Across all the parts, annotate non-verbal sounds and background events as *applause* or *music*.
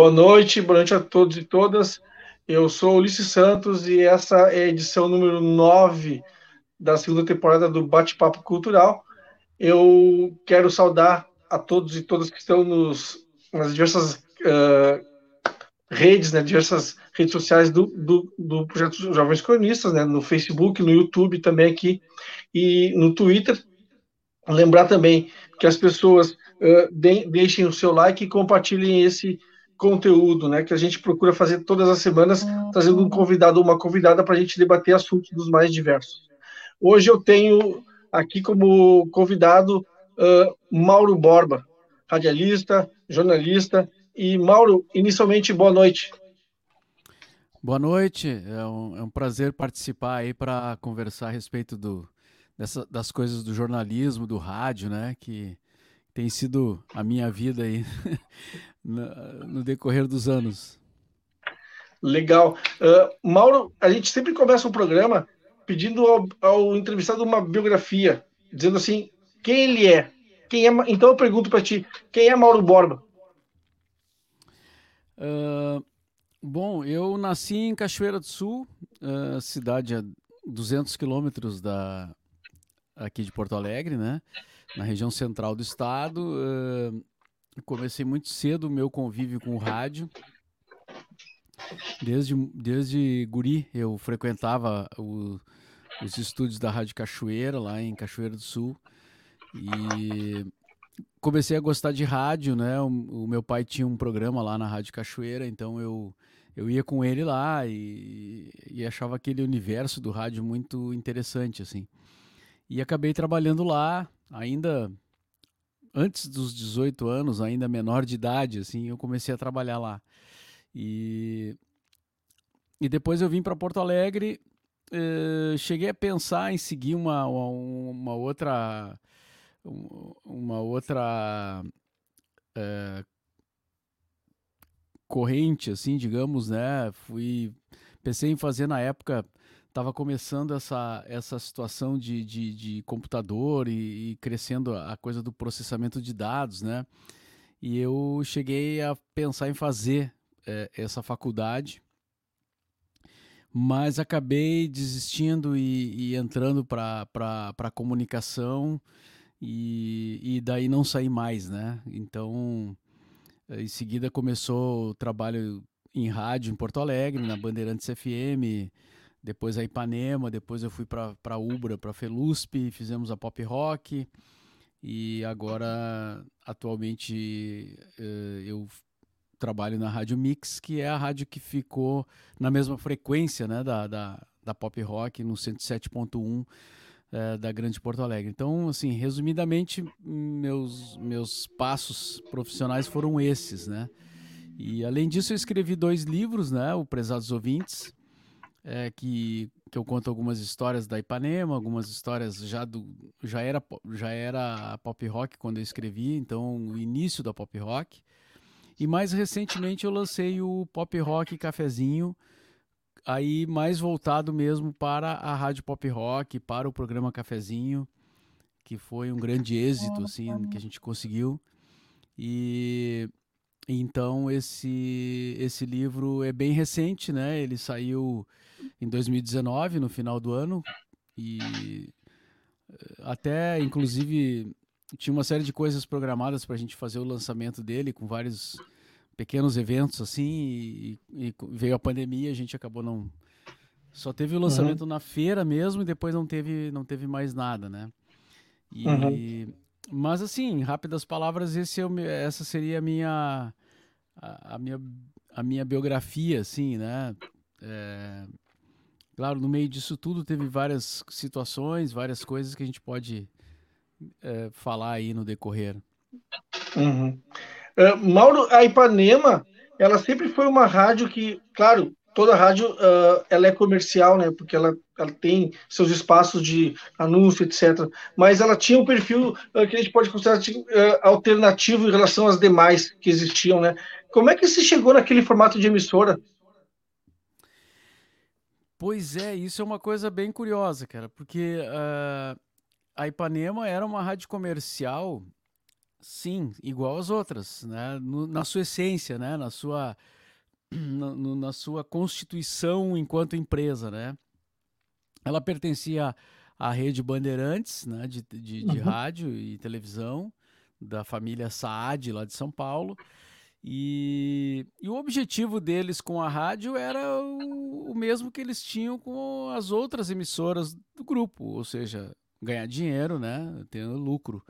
Boa noite, boa noite a todos e todas. Eu sou Ulisses Santos e essa é a edição número 9 da segunda temporada do Bate-Papo Cultural. Eu quero saudar a todos e todas que estão nos, nas diversas uh, redes, né, diversas redes sociais do, do, do projeto Jovens Cronistas, né, no Facebook, no YouTube também aqui e no Twitter. Lembrar também que as pessoas uh, de, deixem o seu like e compartilhem esse conteúdo, né, que a gente procura fazer todas as semanas, trazendo um convidado ou uma convidada para a gente debater assuntos dos mais diversos. Hoje eu tenho aqui como convidado uh, Mauro Borba, radialista, jornalista. E Mauro, inicialmente, boa noite. Boa noite, é um, é um prazer participar aí para conversar a respeito do, dessa, das coisas do jornalismo, do rádio, né, que tem sido a minha vida aí *laughs* no, decorrer dos anos. Legal. Uh, Mauro, a gente sempre começa o um programa pedindo ao, ao, entrevistado uma biografia, dizendo assim, quem ele é. Quem é então eu pergunto para ti, quem é Mauro Borba? Uh, bom, eu nasci em Cachoeira do Sul, uh, cidade a 200 quilômetros da aqui de Porto Alegre, né? Na região central do estado. Comecei muito cedo o meu convívio com o rádio. Desde, desde guri eu frequentava o, os estúdios da Rádio Cachoeira, lá em Cachoeira do Sul. E comecei a gostar de rádio, né? O, o, meu pai tinha um programa lá na Rádio Cachoeira, então eu, eu ia com ele lá e, e achava aquele universo do rádio muito interessante, assim. E acabei trabalhando lá, ainda antes dos 18 anos, ainda menor de idade, assim, eu comecei a trabalhar lá. E, e depois eu vim para Porto Alegre, eh, cheguei a pensar em seguir uma, uma, uma outra uma outra eh, corrente, assim, digamos, né? Fui pensei em fazer na época estava começando essa, essa situação de, de, de computador e, e, crescendo a coisa do processamento de dados, né? E eu cheguei a pensar em fazer é, essa faculdade, mas acabei desistindo e, e entrando para a comunicação e, e daí não saí mais, né? Então, em seguida começou o trabalho em rádio em Porto Alegre, na Bandeirantes FM, depois a Ipanema, depois eu fui para Ubra, para Felusp, fizemos a Pop Rock e agora atualmente eh, eu trabalho na Rádio Mix, que é a rádio que ficou na mesma frequência né, da, da, da Pop Rock, no 107.1 eh, da Grande Porto Alegre. Então, assim, resumidamente, meus, meus passos profissionais foram esses, né? E além disso, eu escrevi dois livros, né? O Prezados Ouvintes, é, que, que eu conto algumas histórias da Ipanema, algumas histórias já do já era já era pop rock quando eu escrevi, então o início da pop rock. E mais recentemente eu lancei o Pop Rock Cafezinho, aí mais voltado mesmo para a rádio pop rock, para o programa Cafezinho, que foi um grande êxito assim que a gente conseguiu. E então esse esse livro é bem recente, né? Ele saiu em 2019, no final do ano, e eh, até, inclusive, tinha uma série de coisas programadas para a gente fazer o lançamento dele, com vários pequenos eventos assim, e, e veio a pandemia, a gente acabou não. Só teve o uhum. lançamento uhum. na feira mesmo e depois não teve, não teve mais nada, né? E, uhum. Mas assim, em rápidas palavras, esse é o, essa seria a minha, a, a, minha, a minha biografia, assim, né? É, Claro, no meio disso tudo teve várias situações, várias coisas que a gente pode é, falar aí no decorrer. Uhum. Uh, Mauro, a Ipanema, ela sempre foi uma rádio que, claro, toda rádio uh, ela é comercial, né? Porque ela, ela tem seus espaços de anúncio, etc. Mas ela tinha um perfil uh, que a gente pode considerar uh, alternativo em relação às demais que existiam, né? Como é que se chegou naquele formato de emissora? Pois é, isso é uma coisa bem curiosa, cara, porque uh, a Ipanema era uma rádio comercial Sim, igual às outras, né? No, na sua essência, né? Na sua, na, no, na sua constituição enquanto empresa, né? Ela pertencia à rede Bandeirantes, né? De, de, de uhum. rádio e televisão da família Saad lá de São Paulo. E, e, o objetivo deles com a rádio era o, o, mesmo que eles tinham com as outras emissoras do grupo, ou seja, ganhar dinheiro, né, ter lucro.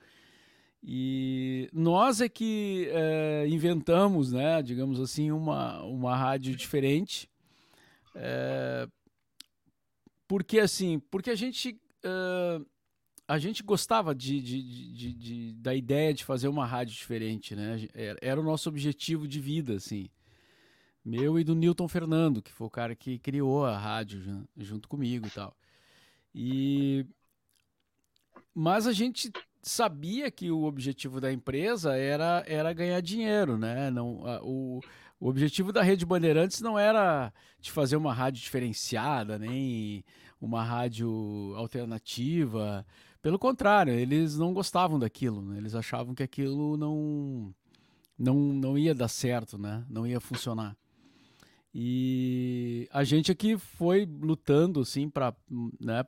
E nós é que é, inventamos, né, digamos assim, uma, uma rádio diferente, é, porque assim, porque a gente é, a gente gostava de, de, de, de, da ideia de fazer uma rádio diferente, né? Era, o nosso objetivo de vida, assim. Meu e do Newton Fernando, que foi o cara que criou a rádio junto comigo e tal. E mas a gente sabia que o objetivo da empresa era, era ganhar dinheiro, né? Não, a, o, o objetivo da Rede Bandeirantes não era de fazer uma rádio diferenciada, nem uma rádio alternativa. Pelo contrário, eles não gostavam daquilo, né? eles achavam que aquilo não, não, não ia dar certo, né? não ia funcionar. E a gente aqui foi lutando assim para né,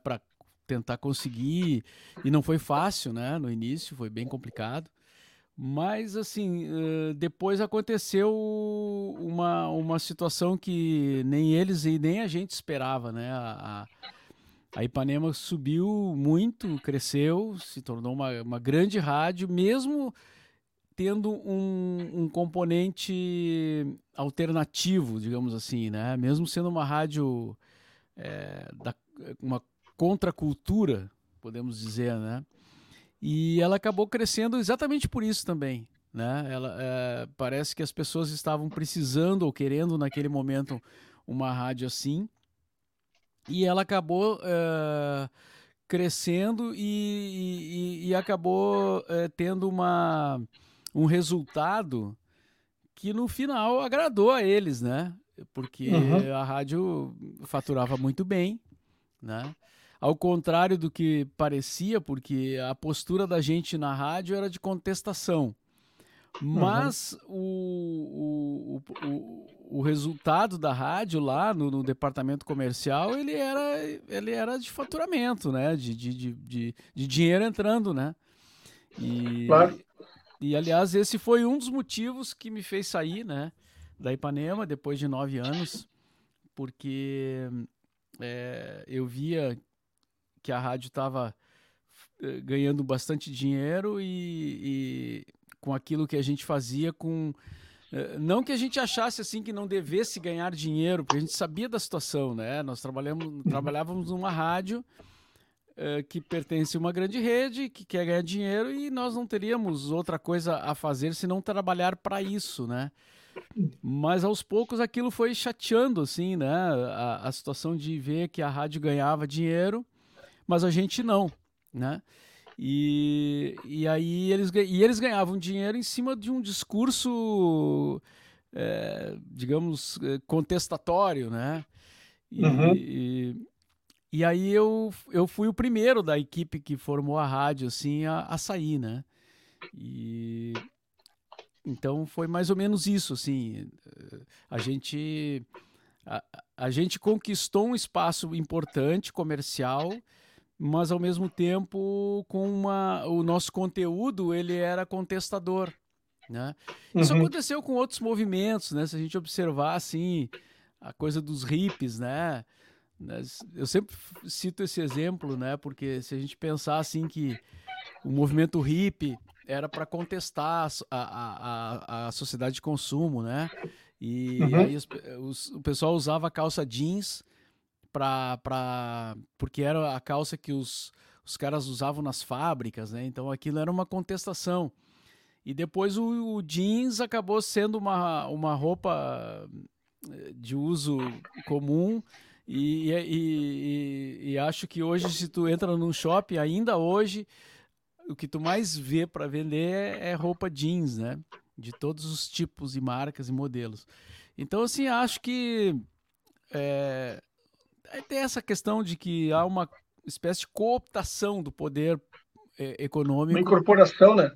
tentar conseguir, e não foi fácil né, no início, foi bem complicado. Mas, assim, depois aconteceu uma, uma situação que nem eles e nem a gente esperava, né? A, a Ipanema subiu muito, cresceu, se tornou uma, uma grande rádio, mesmo tendo um, um componente alternativo, digamos assim, né? Mesmo sendo uma rádio é, da, uma contracultura, podemos dizer, né? E ela acabou crescendo exatamente por isso também, né? Ela é, parece que as pessoas estavam precisando ou querendo naquele momento uma rádio assim e ela acabou uh, crescendo e, e, e acabou uh, tendo uma, um resultado que no final agradou a eles, né? Porque uhum. a rádio faturava muito bem, né? Ao contrário do que parecia, porque a postura da gente na rádio era de contestação. Mas uhum. o, o, o, o, resultado da rádio lá no, no, departamento comercial, ele era, ele era de faturamento, né? De, de, de, de, de dinheiro entrando, né? E, claro. e, aliás, esse foi um dos motivos que me fez sair, né? Da Ipanema, depois de nove anos, porque é, eu via que a rádio estava eh, ganhando bastante dinheiro e, e com aquilo que a gente fazia com não que a gente achasse assim que não devesse ganhar dinheiro, porque a gente sabia da situação, né? Nós trabalhamos, uhum. trabalhávamos numa rádio uh, que pertence a uma grande rede, que quer ganhar dinheiro e nós não teríamos outra coisa a fazer se não trabalhar para isso, né? Mas aos poucos aquilo foi chateando, assim, né? A, a situação de ver que a rádio ganhava dinheiro, mas a gente não, né? E, e aí eles, e eles ganhavam dinheiro em cima de um discurso, é, digamos, é, contestatório, né? E, uhum. e, e, aí eu, eu fui o primeiro da equipe que formou a rádio, assim, a, a sair, né? E então foi mais ou menos isso, assim, a gente a, a gente conquistou um espaço importante comercial mas ao mesmo tempo com uma o nosso conteúdo ele era contestador né? Isso uhum. aconteceu com outros movimentos né? Se a gente observar assim a coisa dos hippies né? Eu sempre cito esse exemplo né? Porque se a gente pensar assim que o movimento hippie era para contestar a, a, a, a, sociedade de consumo né? E uhum. aí os, os, o pessoal usava calça jeans pra, pra, porque era a calça que os, os caras usavam nas fábricas, né? Então aquilo era uma contestação. E depois o, o jeans acabou sendo uma, uma roupa eh, de uso comum e, e, e, e, acho que hoje se tu entra num shopping, ainda hoje, o que tu mais vê para vender é, é, roupa jeans, né? De todos os tipos e marcas e modelos. Então, assim, acho que é, tem essa questão de que há uma espécie de cooptação do poder é, econômico. Uma incorporação, né?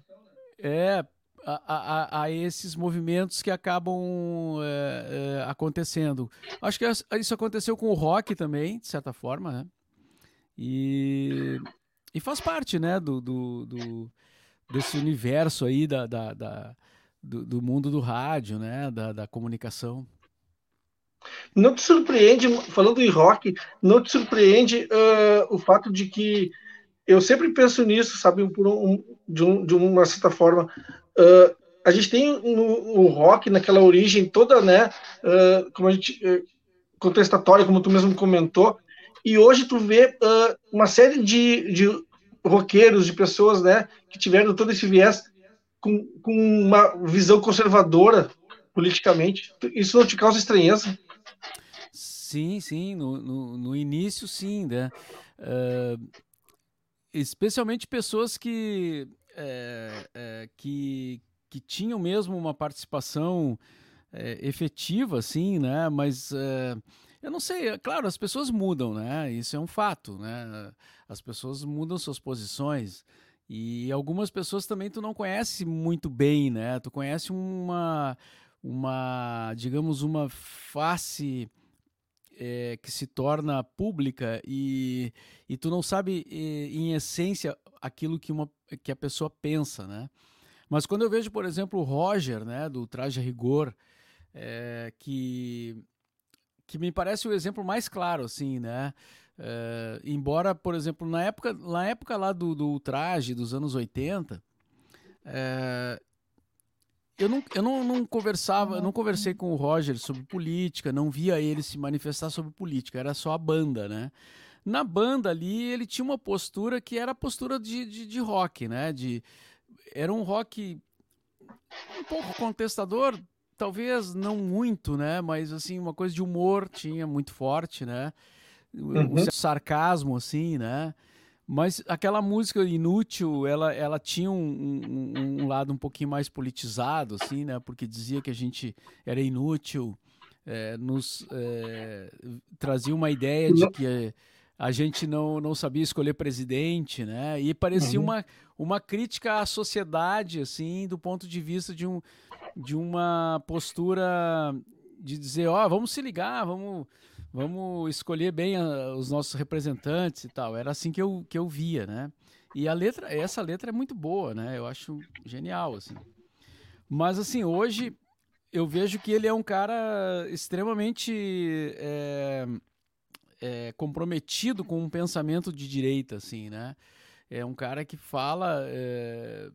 É, a, a, a, esses movimentos que acabam é, é, acontecendo. Acho que isso aconteceu com o rock também, de certa forma, né? E, e faz parte, né, do, do, do desse universo aí da, da, da do, do, mundo do rádio, né, da, da comunicação. Não te surpreende, falando em rock, não te surpreende uh, o fato de que eu sempre penso nisso, sabe, um, de, um, de uma certa forma. Uh, a gente tem no, no, rock, naquela origem toda, né, uh, como a gente, contestatória, como tu mesmo comentou, e hoje tu vê uma série de, de roqueiros, de pessoas, né, que tiveram todo esse viés com, com uma visão conservadora politicamente. Isso não te causa estranheza? Sim, sim, no, no, no início sim, né? Uh, especialmente pessoas que, é, é, que, que tinham mesmo uma participação é, efetiva, assim, né? Mas eu não sei, é claro, as pessoas mudam, né? Isso é um fato, né? As pessoas mudam suas posições. E algumas pessoas também tu não conhece muito bem, né? Tu conhece uma, uma digamos, uma face é, que se torna pública e, e tu não sabe, em essência, aquilo que, uma, que a pessoa pensa, né? Mas quando eu vejo, por exemplo, o Roger, né, do Traje a Rigor, é, que, que me parece o exemplo mais claro, assim, né? É, embora, por exemplo, na época, na época lá do, do traje dos anos 80, é, eu não, eu não, não conversava, não conversei com o Roger sobre política, não via ele se manifestar sobre política, era só a banda, né? Na banda ali, ele tinha uma postura que era a postura de, de, de rock, né? De, era um rock um pouco contestador, talvez não muito, né? Mas assim, uma coisa de humor tinha muito forte, né? Uhum. O sarcasmo, assim, né? Mas aquela música inútil, ela, ela tinha um, um, um, lado um pouquinho mais politizado, assim, né? Porque dizia que a gente era inútil, é, nos é, trazia uma ideia de que a gente não, não sabia escolher presidente, né? E parecia uhum. uma, uma crítica à sociedade, assim, do ponto de vista de, um, de uma postura de dizer, ó, oh, vamos se ligar, vamos vamos escolher bem a, os nossos representantes e tal. Era assim que eu, que eu via, né? E a letra, essa letra é muito boa, né? Eu acho genial, assim. Mas, assim, hoje eu vejo que ele é um cara extremamente é, é, comprometido com um pensamento de direita, assim, né? É um cara que fala... É,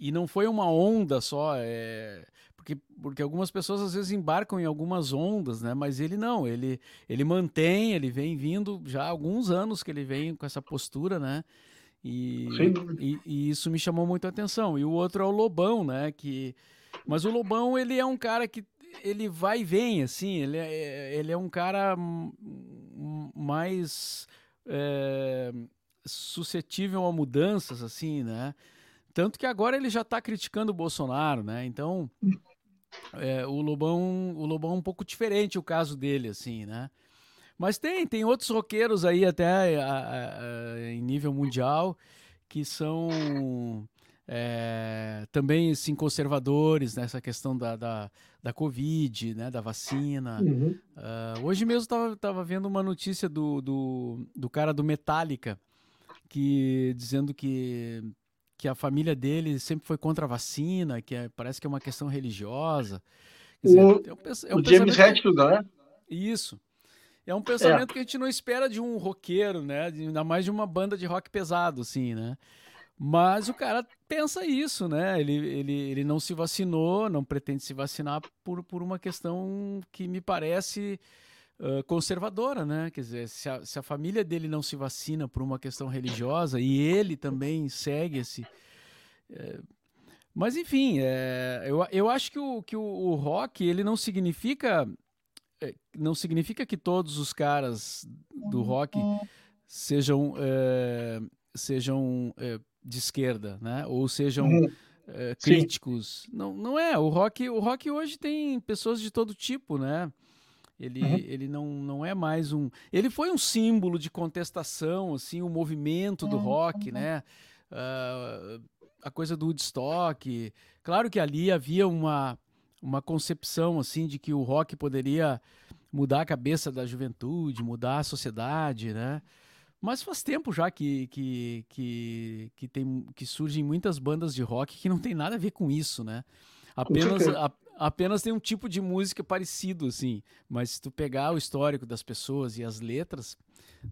e não foi uma onda só, é, porque, porque algumas pessoas às vezes embarcam em algumas ondas, né? Mas ele não, ele, ele mantém, ele vem vindo já há alguns anos que ele vem com essa postura, né? E, e, e, isso me chamou muito a atenção. E o outro é o Lobão, né? Que, mas o Lobão, ele é um cara que ele vai e vem, assim, ele é, ele é um cara mais é, suscetível a mudanças, assim, né? Tanto que agora ele já está criticando o Bolsonaro, né? Então, é, o Lobão, o Lobão é um pouco diferente o caso dele, assim, né? Mas tem, tem outros roqueiros aí até a, a, a, em nível mundial que são é, também assim, conservadores nessa questão da, da, da Covid, né, da vacina. Uhum. Uh, hoje mesmo estava tava vendo uma notícia do, do, do cara do Metallica que dizendo que que a família dele sempre foi contra a vacina, que é, parece que é uma questão religiosa. Dizer, o, é um, é um o James Hetfield, né? Isso. É um pensamento é. que a gente não espera de um roqueiro, né? Ainda mais de uma banda de rock pesado, assim, né? Mas o cara pensa isso, né? Ele, ele, ele não se vacinou, não pretende se vacinar por, por uma questão que me parece conservadora, né? Quer dizer, se a, se a, família dele não se vacina por uma questão religiosa e ele também segue esse. É, mas enfim, é, eu, eu acho que, o, que o, o rock ele não significa é, não significa que todos os caras do rock sejam é, sejam é, de esquerda, né? Ou sejam uhum. é, críticos. Não, não é. O rock, o rock hoje tem pessoas de todo tipo, né? Ele, uhum. ele não, não é mais um. Ele foi um símbolo de contestação, assim, o movimento do rock, uhum. né? Uh, a coisa do Woodstock. Claro que ali havia uma, uma concepção assim de que o rock poderia mudar a cabeça da juventude, mudar a sociedade, né? Mas faz tempo já que, que, que, que, tem, que surgem muitas bandas de rock que não tem nada a ver com isso, né? Apenas, a, apenas tem um tipo de música parecido, assim. Mas se tu pegar o histórico das pessoas e as letras,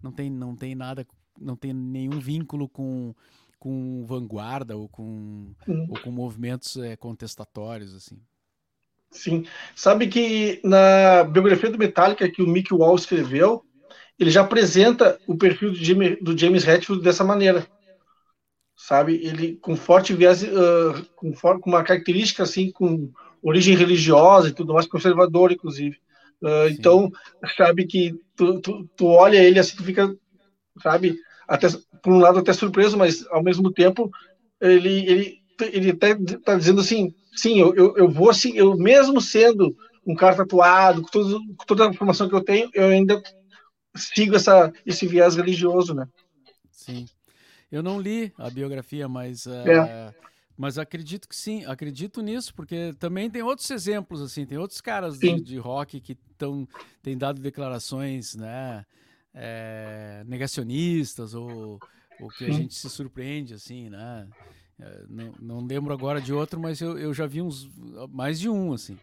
não tem, não tem nada, não tem nenhum vínculo com, com vanguarda ou com, hum. ou com movimentos é, contestatórios, assim. Sim. Sabe que na biografia do Metallica que o Mick Wall escreveu, ele já apresenta o perfil do, Jimmy, do James Hetfield dessa maneira. Sabe? Ele com forte viés, uh, com, for, com, uma característica assim, com origem religiosa e tudo mais, conservador, inclusive. Uh, então, sabe que tu, tu, tu, olha ele assim, tu fica, sabe, até, por um lado até surpreso, mas ao mesmo tempo ele, ele, ele até tá dizendo assim, sim, eu, eu, eu vou assim, eu mesmo sendo um cara tatuado, com, todo, com toda a informação que eu tenho, eu ainda sigo essa, esse viés religioso, né? Sim. Eu não li a biografia, mas, uh, é. Mas acredito que sim, acredito nisso, porque também tem outros exemplos, assim, tem outros caras de, de, rock que tão, têm dado declarações, né, é, negacionistas, ou, ou que sim. a gente se surpreende, assim, né? É, não, não lembro agora de outro, mas eu, eu já vi uns mais de um, assim.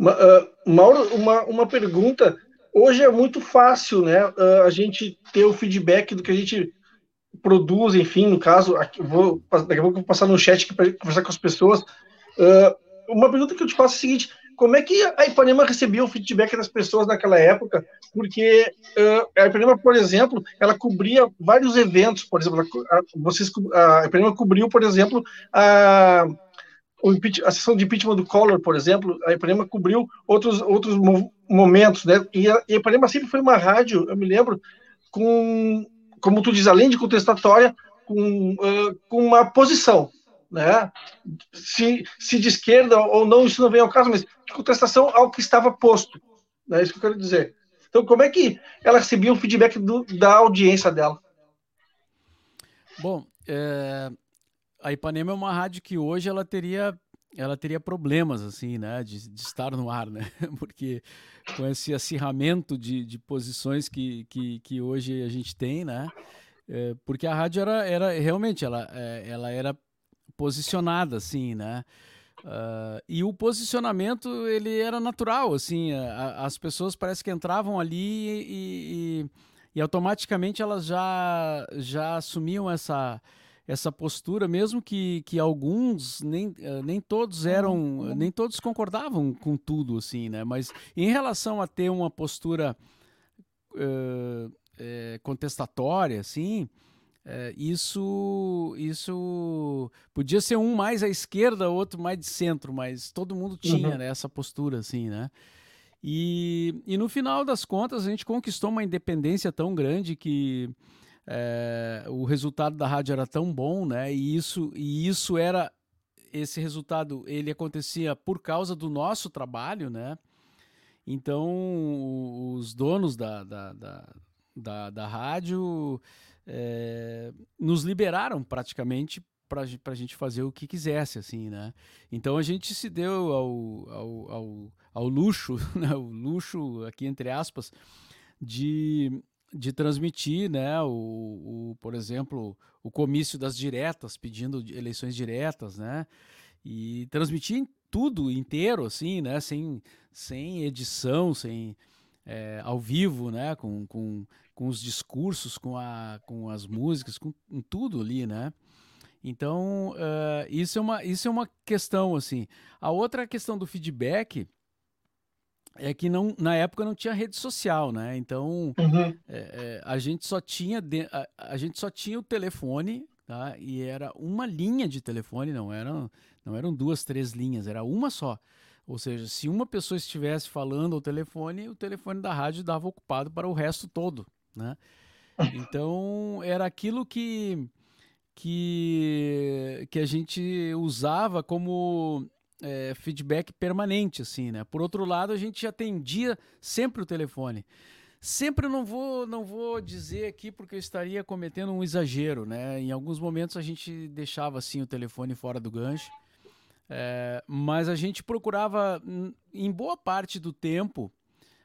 uh, Mauro, uma, uma pergunta hoje é muito fácil, né, uh, a gente ter o feedback do que a gente produz, enfim, no caso, aqui, vou, daqui a pouco eu vou passar no chat para conversar com as pessoas. Uh, uma pergunta que eu te faço é a seguinte: como é que a Ipanema recebia o feedback das pessoas naquela época? Porque uh, a Ipanema, por exemplo, ela cobria vários eventos, por exemplo, a, vocês, a Ipanema cobriu, por exemplo, a a sessão de impeachment do Collor, por exemplo, a Ipanema cobriu outros, outros momentos, né? E a, Ipanema sempre foi uma rádio, eu me lembro, com, como tu diz, além de contestatória, com, uh, com uma posição, né? Se, se de esquerda ou não, isso não vem ao caso, mas de contestação ao que estava posto, é né? isso que eu quero dizer. Então, como é que ela recebia o feedback do, da audiência dela? Bom, é, a Ipanema é uma rádio que hoje ela teria ela teria problemas assim, né, de, de estar no ar, né, *laughs* porque com esse acirramento de, de posições que, que, que hoje a gente tem, né, é, porque a rádio era, era realmente ela, é, ela era posicionada assim, né, uh, e o posicionamento ele era natural, assim, a, as pessoas parece que entravam ali e, e, e automaticamente elas já já assumiam essa essa postura, mesmo que, que alguns, nem, eh, nem todos eram, uhum. nem todos concordavam com tudo, assim, né? Mas em relação a ter uma postura uh, é, contestatória, assim, é, isso, isso podia ser um mais à esquerda, outro mais de centro, mas todo mundo tinha uhum. né, essa postura, assim, né? E, e no final das contas, a gente conquistou uma independência tão grande que é, o resultado da rádio era tão bom, né? E isso, e isso era esse resultado ele acontecia por causa do nosso trabalho, né? Então os donos da, da, da, da, da rádio é, nos liberaram praticamente para a gente fazer o que quisesse, assim, né? Então a gente se deu ao, ao, ao, ao luxo, *laughs* né? o luxo aqui entre aspas, de de transmitir, né, o, o, por exemplo, o comício das diretas, pedindo eleições diretas, né, e transmitir tudo inteiro, assim, né, sem, sem edição, sem é, ao vivo, né, com, com, com os discursos, com, a, com as músicas, com, com tudo ali, né. Então, uh, isso, é uma, isso é uma questão, assim. A outra questão do feedback é que não, na época não tinha rede social, né? Então uhum. é, é, a gente só tinha de, a, a, gente só tinha o telefone, tá? E era uma linha de telefone, não eram não eram duas, três linhas, era uma só. Ou seja, se uma pessoa estivesse falando ao telefone, o telefone da rádio dava ocupado para o resto todo, né? Então era aquilo que que que a gente usava como é, feedback permanente, assim, né? Por outro lado, a gente atendia sempre o telefone. Sempre não vou, não vou dizer aqui porque eu estaria cometendo um exagero, né? Em alguns momentos a gente deixava assim o telefone fora do gancho, é, mas a gente procurava, em boa parte do tempo,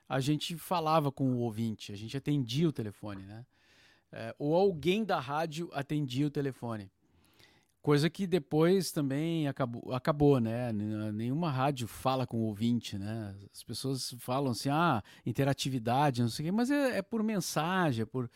a gente falava com o ouvinte, a gente atendia o telefone, né? É, ou alguém da rádio atendia o telefone. Coisa que depois também acabou, acabou, né? Nenhuma rádio fala com o ouvinte, né? As pessoas falam assim, ah, interatividade, não sei o quê, mas é, é por mensagem, é por,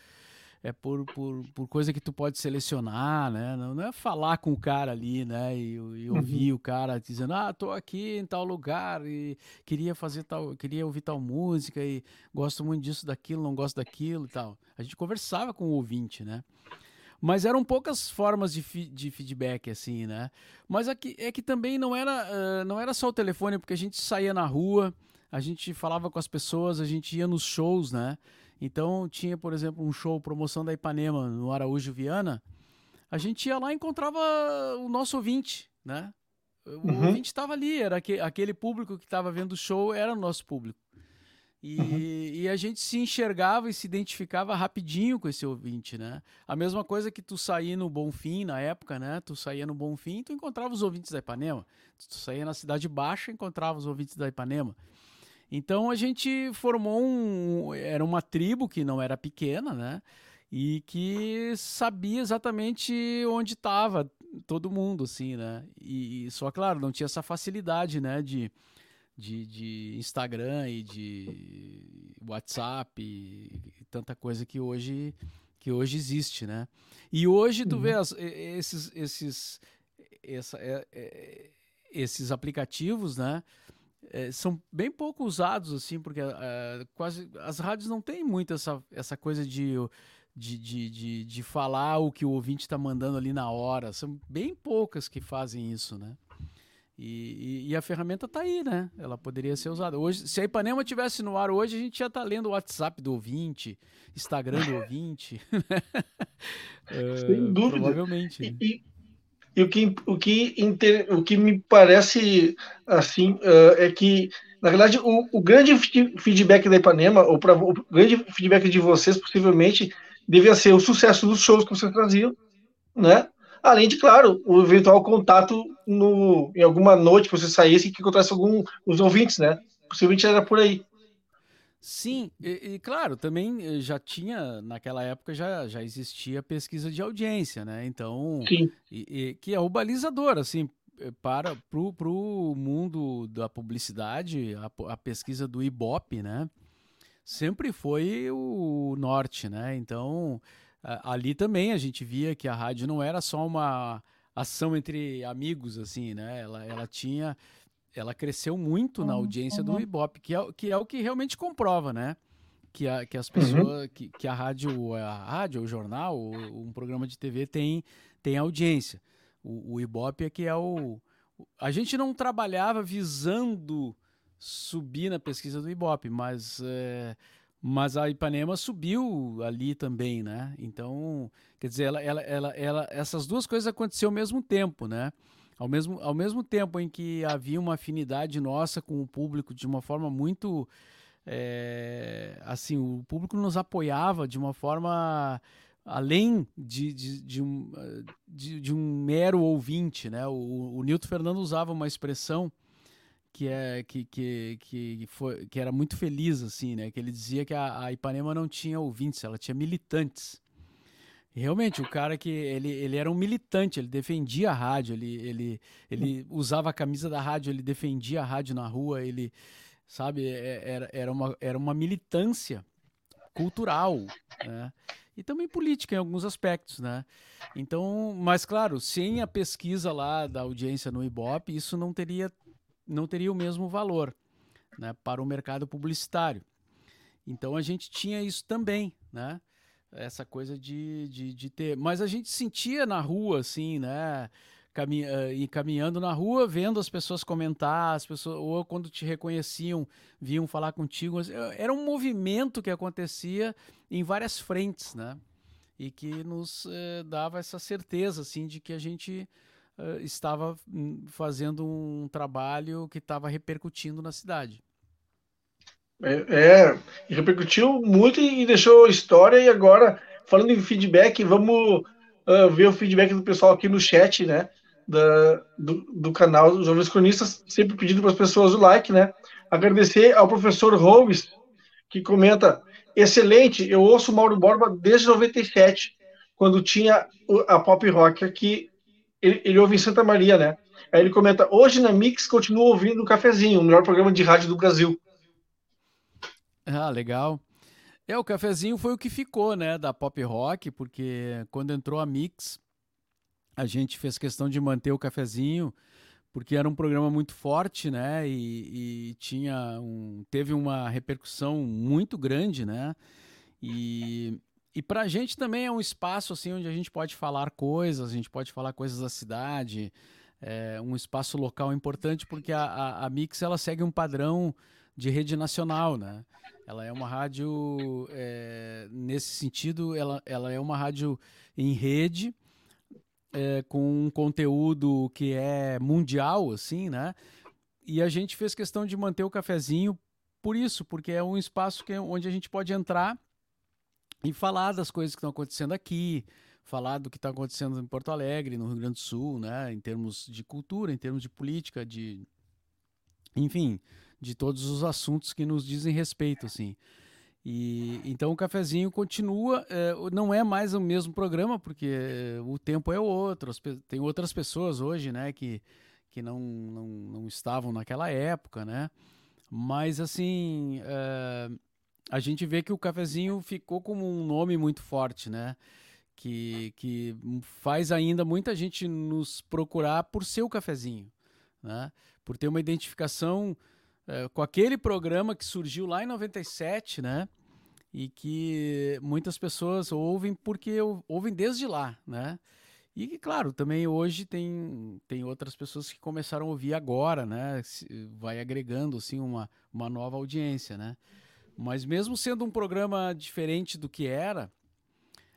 é por, por, por coisa que tu pode selecionar, né? Não, não é falar com o cara ali, né? E, e ouvir uhum. o cara dizendo, ah, tô aqui em tal lugar e queria fazer tal, queria ouvir tal música e gosto muito disso, daquilo, não gosto daquilo e tal. A gente conversava com o ouvinte, né? Mas eram poucas formas de, fi de feedback, assim, né? Mas aqui, é que também não era, uh, não era só o telefone, porque a gente saía na rua, a gente falava com as pessoas, a gente ia nos shows, né? Então tinha, por exemplo, um show, promoção da Ipanema no Araújo Viana. A gente ia lá e encontrava o nosso ouvinte, né? O uhum. ouvinte estava ali, era aquele público que estava vendo o show, era o nosso público. E, uhum. e, a gente se enxergava e se identificava rapidinho com esse ouvinte, né? A mesma coisa que tu saía no Bonfim na época, né? Tu saía no Bonfim, tu encontrava os ouvintes da Ipanema. Tu saía na Cidade Baixa, encontrava os ouvintes da Ipanema. Então a gente formou um. Era uma tribo que não era pequena, né? E que sabia exatamente onde estava todo mundo, assim, né? E, e só, claro, não tinha essa facilidade, né? De de, de Instagram e de WhatsApp e, e, tanta coisa que hoje que hoje existe, né? E hoje tu uhum. vê as, esses esses essa, é, é, esses aplicativos, né? É, são bem pouco usados assim, porque é, quase as rádios não têm muito essa, essa coisa de de, de, de, de falar o que o ouvinte está mandando ali na hora. São bem poucas que fazem isso, né? E, e, e, a ferramenta está aí, né? Ela poderia ser usada. Hoje, se a Ipanema tivesse no ar hoje, a gente já está lendo o WhatsApp do ouvinte, Instagram do ouvinte. *laughs* Sem uh, dúvida. Provavelmente. E, e, e, o, que, o, que inter, o que me parece assim uh, é que, na verdade, o, o grande feedback da Ipanema, ou pra, o grande feedback de vocês, possivelmente, devia ser o sucesso dos shows que vocês traziam, né? Além de, claro, o eventual contato no, em alguma noite que você saísse e que encontrasse algum os ouvintes, né? Possivelmente era por aí. Sim, e, e, claro, também eh, já tinha, naquela época já, já existia pesquisa de audiência, né? Então, e, e, que é o balizador, assim, eh, para pro, pro mundo da publicidade, a, a pesquisa do Ibope, né? Sempre foi o norte, né? Então, ali também a gente via que a rádio não era só uma ação entre amigos, assim, né? Ela, ela tinha. Ela cresceu muito na uhum, audiência uhum. do Ibope, que é, que é o que realmente comprova, né? Que, a, que as uhum. pessoas. Uhum. Que, que a rádio, a rádio, o jornal, um programa de TV tem, tem audiência. O, o Ibope é que é o. A gente não trabalhava visando subir na pesquisa do Ibope, mas. É, mas a Ipanema subiu ali também, né? Então, quer dizer, ela, ela, ela, ela, essas duas coisas aconteceram ao mesmo tempo, né? Ao mesmo, ao mesmo tempo em que havia uma afinidade nossa com o público de uma forma muito. É, assim, o público nos apoiava de uma forma além de, de, de, um, de, de um mero ouvinte, né? O, o Nilton Fernando usava uma expressão que é que, que, que, foi, que era muito feliz assim, né? Que ele dizia que a, a Ipanema não tinha ouvintes, ela tinha militantes. E realmente, o cara que ele, ele era um militante, ele defendia a rádio, ele, ele, ele usava a camisa da rádio, ele defendia a rádio na rua, ele sabe, é, era, era, uma, era uma militância cultural, né? E também política em alguns aspectos, né? Então, mas claro, sem a pesquisa lá da audiência no Ibope, isso não teria não teria o mesmo valor né, para o mercado publicitário. Então a gente tinha isso também, né? Essa coisa de, de, de ter. Mas a gente sentia na rua, assim, né? Uh, e caminhando na rua, vendo as pessoas comentar, as pessoas, ou quando te reconheciam, vinham falar contigo. Era um movimento que acontecia em várias frentes, né? E que nos uh, dava essa certeza, assim, de que a gente uh, estava hum, fazendo um trabalho que estava repercutindo na cidade. É, é, repercutiu muito e deixou história. E agora, falando em feedback, vamos uh, ver o feedback do pessoal aqui no chat, né? Da, do, do canal dos Jovens Cronistas, sempre pedindo para as pessoas o like, né? Agradecer ao professor Holmes, que comenta: excelente, eu ouço Mauro Borba desde 97, quando tinha a pop rock aqui. Ele, ele ouve em Santa Maria, né? Aí ele comenta: hoje na Mix continuo ouvindo o Cafezinho, o melhor programa de rádio do Brasil. Ah, legal. É, o cafezinho foi o que ficou, né, da pop rock, porque quando entrou a Mix, a gente fez questão de manter o cafezinho, porque era um programa muito forte, né, e, e tinha um, teve uma repercussão muito grande, né, e, e para a gente também é um espaço, assim, onde a gente pode falar coisas, a gente pode falar coisas da cidade, é um espaço local importante, porque a, a, a Mix, ela segue um padrão de rede nacional, né, ela é uma rádio, é, nesse sentido, ela, ela é uma rádio em rede, é, com um conteúdo que é mundial, assim, né? E a gente fez questão de manter o cafezinho por isso, porque é um espaço que, é onde a gente pode entrar e falar das coisas que estão acontecendo aqui, falar do que está acontecendo em Porto Alegre, no Rio Grande do Sul, né? Em termos de cultura, em termos de política, de. Enfim, de todos os assuntos que nos dizem respeito, assim. E então o cafezinho continua, é, não é mais o mesmo programa porque o tempo é outro, tem outras pessoas hoje, né, que, que não, não, não estavam naquela época, né? Mas assim, é, a gente vê que o cafezinho ficou como um nome muito forte, né? Que, que faz ainda muita gente nos procurar por ser o cafezinho, né? Por ter uma identificação é, com aquele programa que surgiu lá em 97, né? E que muitas pessoas ouvem porque ouvem desde lá, né? E claro, também hoje tem, tem outras pessoas que começaram a ouvir agora, né? Vai agregando assim uma, uma nova audiência, né? Mas mesmo sendo um programa diferente do que era,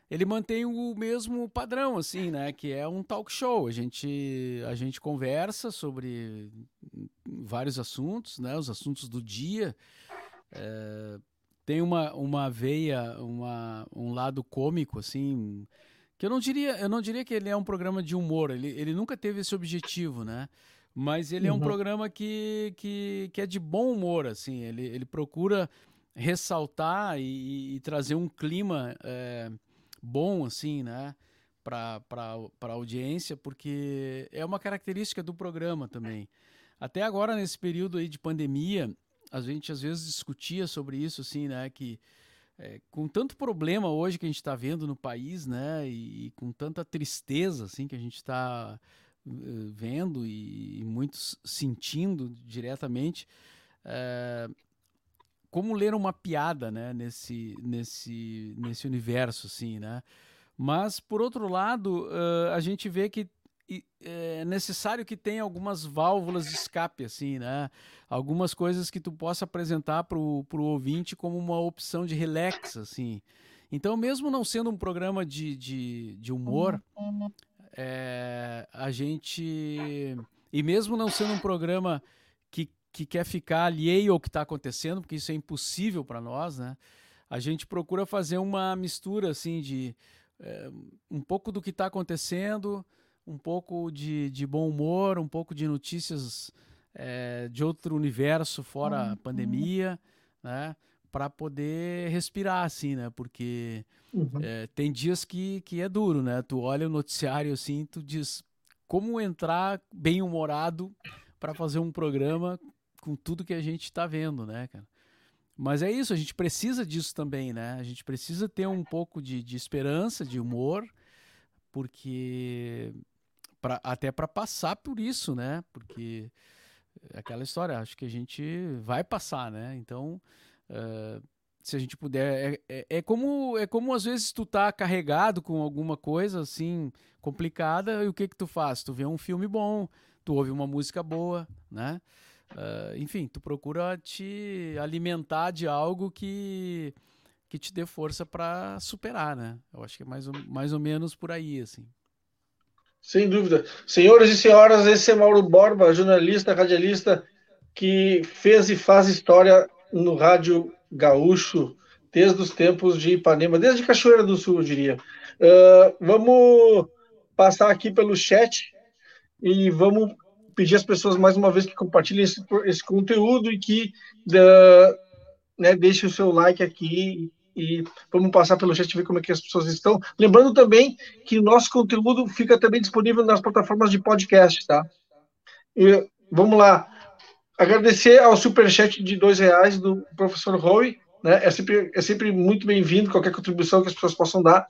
ele mantém o mesmo padrão, assim, né? Que é um talk show. A gente, a gente conversa sobre vários assuntos, né? Os assuntos do dia. É, tem uma, uma veia, uma, um lado cômico, assim, que eu não diria, eu não diria que ele é um programa de humor. Ele, ele nunca teve esse objetivo, né? Mas ele uhum. é um uhum. programa que, que, que é de bom humor, assim. Ele, ele procura ressaltar e, e trazer um clima é, bom, assim, né? Para a audiência, porque é uma característica do programa também. Até agora, nesse período aí de pandemia, a gente às vezes discutia sobre isso, assim, né? Que é, com tanto problema hoje que a gente está vendo no país, né? E, e, com tanta tristeza, assim, que a gente está uh, vendo e, e, muitos sentindo diretamente, é, como ler uma piada, né? Nesse, nesse, nesse universo, assim, né? Mas, por outro lado, uh, a gente vê que é necessário que tenha algumas válvulas de escape, assim, né? Algumas coisas que tu possa apresentar para o ouvinte como uma opção de relax, assim. Então, mesmo não sendo um programa de, de, de humor, é, a gente... E mesmo não sendo um programa que, que quer ficar alheio ao que está acontecendo, porque isso é impossível para nós, né? A gente procura fazer uma mistura, assim, de... É, um pouco do que está acontecendo um pouco de, de bom humor, um pouco de notícias é, de outro universo fora uhum. a pandemia, né? Para poder respirar, assim, né? Porque uhum. é, tem dias que, que é duro, né? Tu olha o noticiário assim, tu diz como entrar bem humorado para fazer um programa com tudo que a gente está vendo, né, cara? Mas é isso, a gente precisa disso também, né? A gente precisa ter um pouco de, de esperança, de humor, porque pra, até para passar por isso, né? Porque é aquela história, acho que a gente vai passar, né? Então, uh, se a gente puder, é, é, é, como é como às vezes tu tá carregado com alguma coisa assim complicada e o que que tu faz? Tu vê um filme bom, tu ouve uma música boa, né? Uh, enfim, tu procura te alimentar de algo que que te dê força para superar, né? Eu acho que é mais ou, mais ou menos por aí, assim. Sem dúvida. Senhoras e senhoras, esse é Mauro Borba, jornalista, radialista, que fez e faz história no rádio gaúcho desde os tempos de Ipanema, desde Cachoeira do Sul, eu diria. Uh, vamos passar aqui pelo chat e vamos pedir às pessoas mais uma vez que compartilhem esse, esse conteúdo e que uh, né, deixem o seu like aqui e vamos passar pelo chat ver como é que as pessoas estão. Lembrando também que o nosso conteúdo fica também disponível nas plataformas de podcast, tá? E, vamos lá. Agradecer ao superchat de dois reais do professor Roy, né? É sempre, é sempre muito bem-vindo qualquer contribuição que as pessoas possam dar,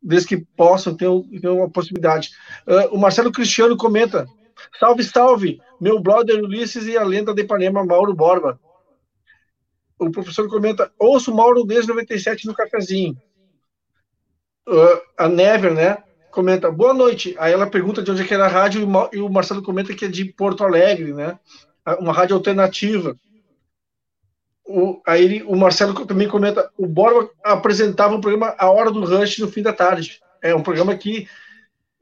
desde que possam ter, uma possibilidade. Uh, o Marcelo Cristiano comenta: Salve, salve, meu brother Ulisses e a lenda de Ipanema, Mauro Borba o professor comenta, ouço Mauro desde 97 no cafezinho. Uh, a Never, né, comenta, boa noite. Aí ela pergunta de onde é que era a rádio e o Marcelo comenta que é de Porto Alegre, né, uma rádio alternativa. O, aí ele, o Marcelo também comenta, o Borba apresentava um programa A Hora do Rush no fim da tarde. É um programa que,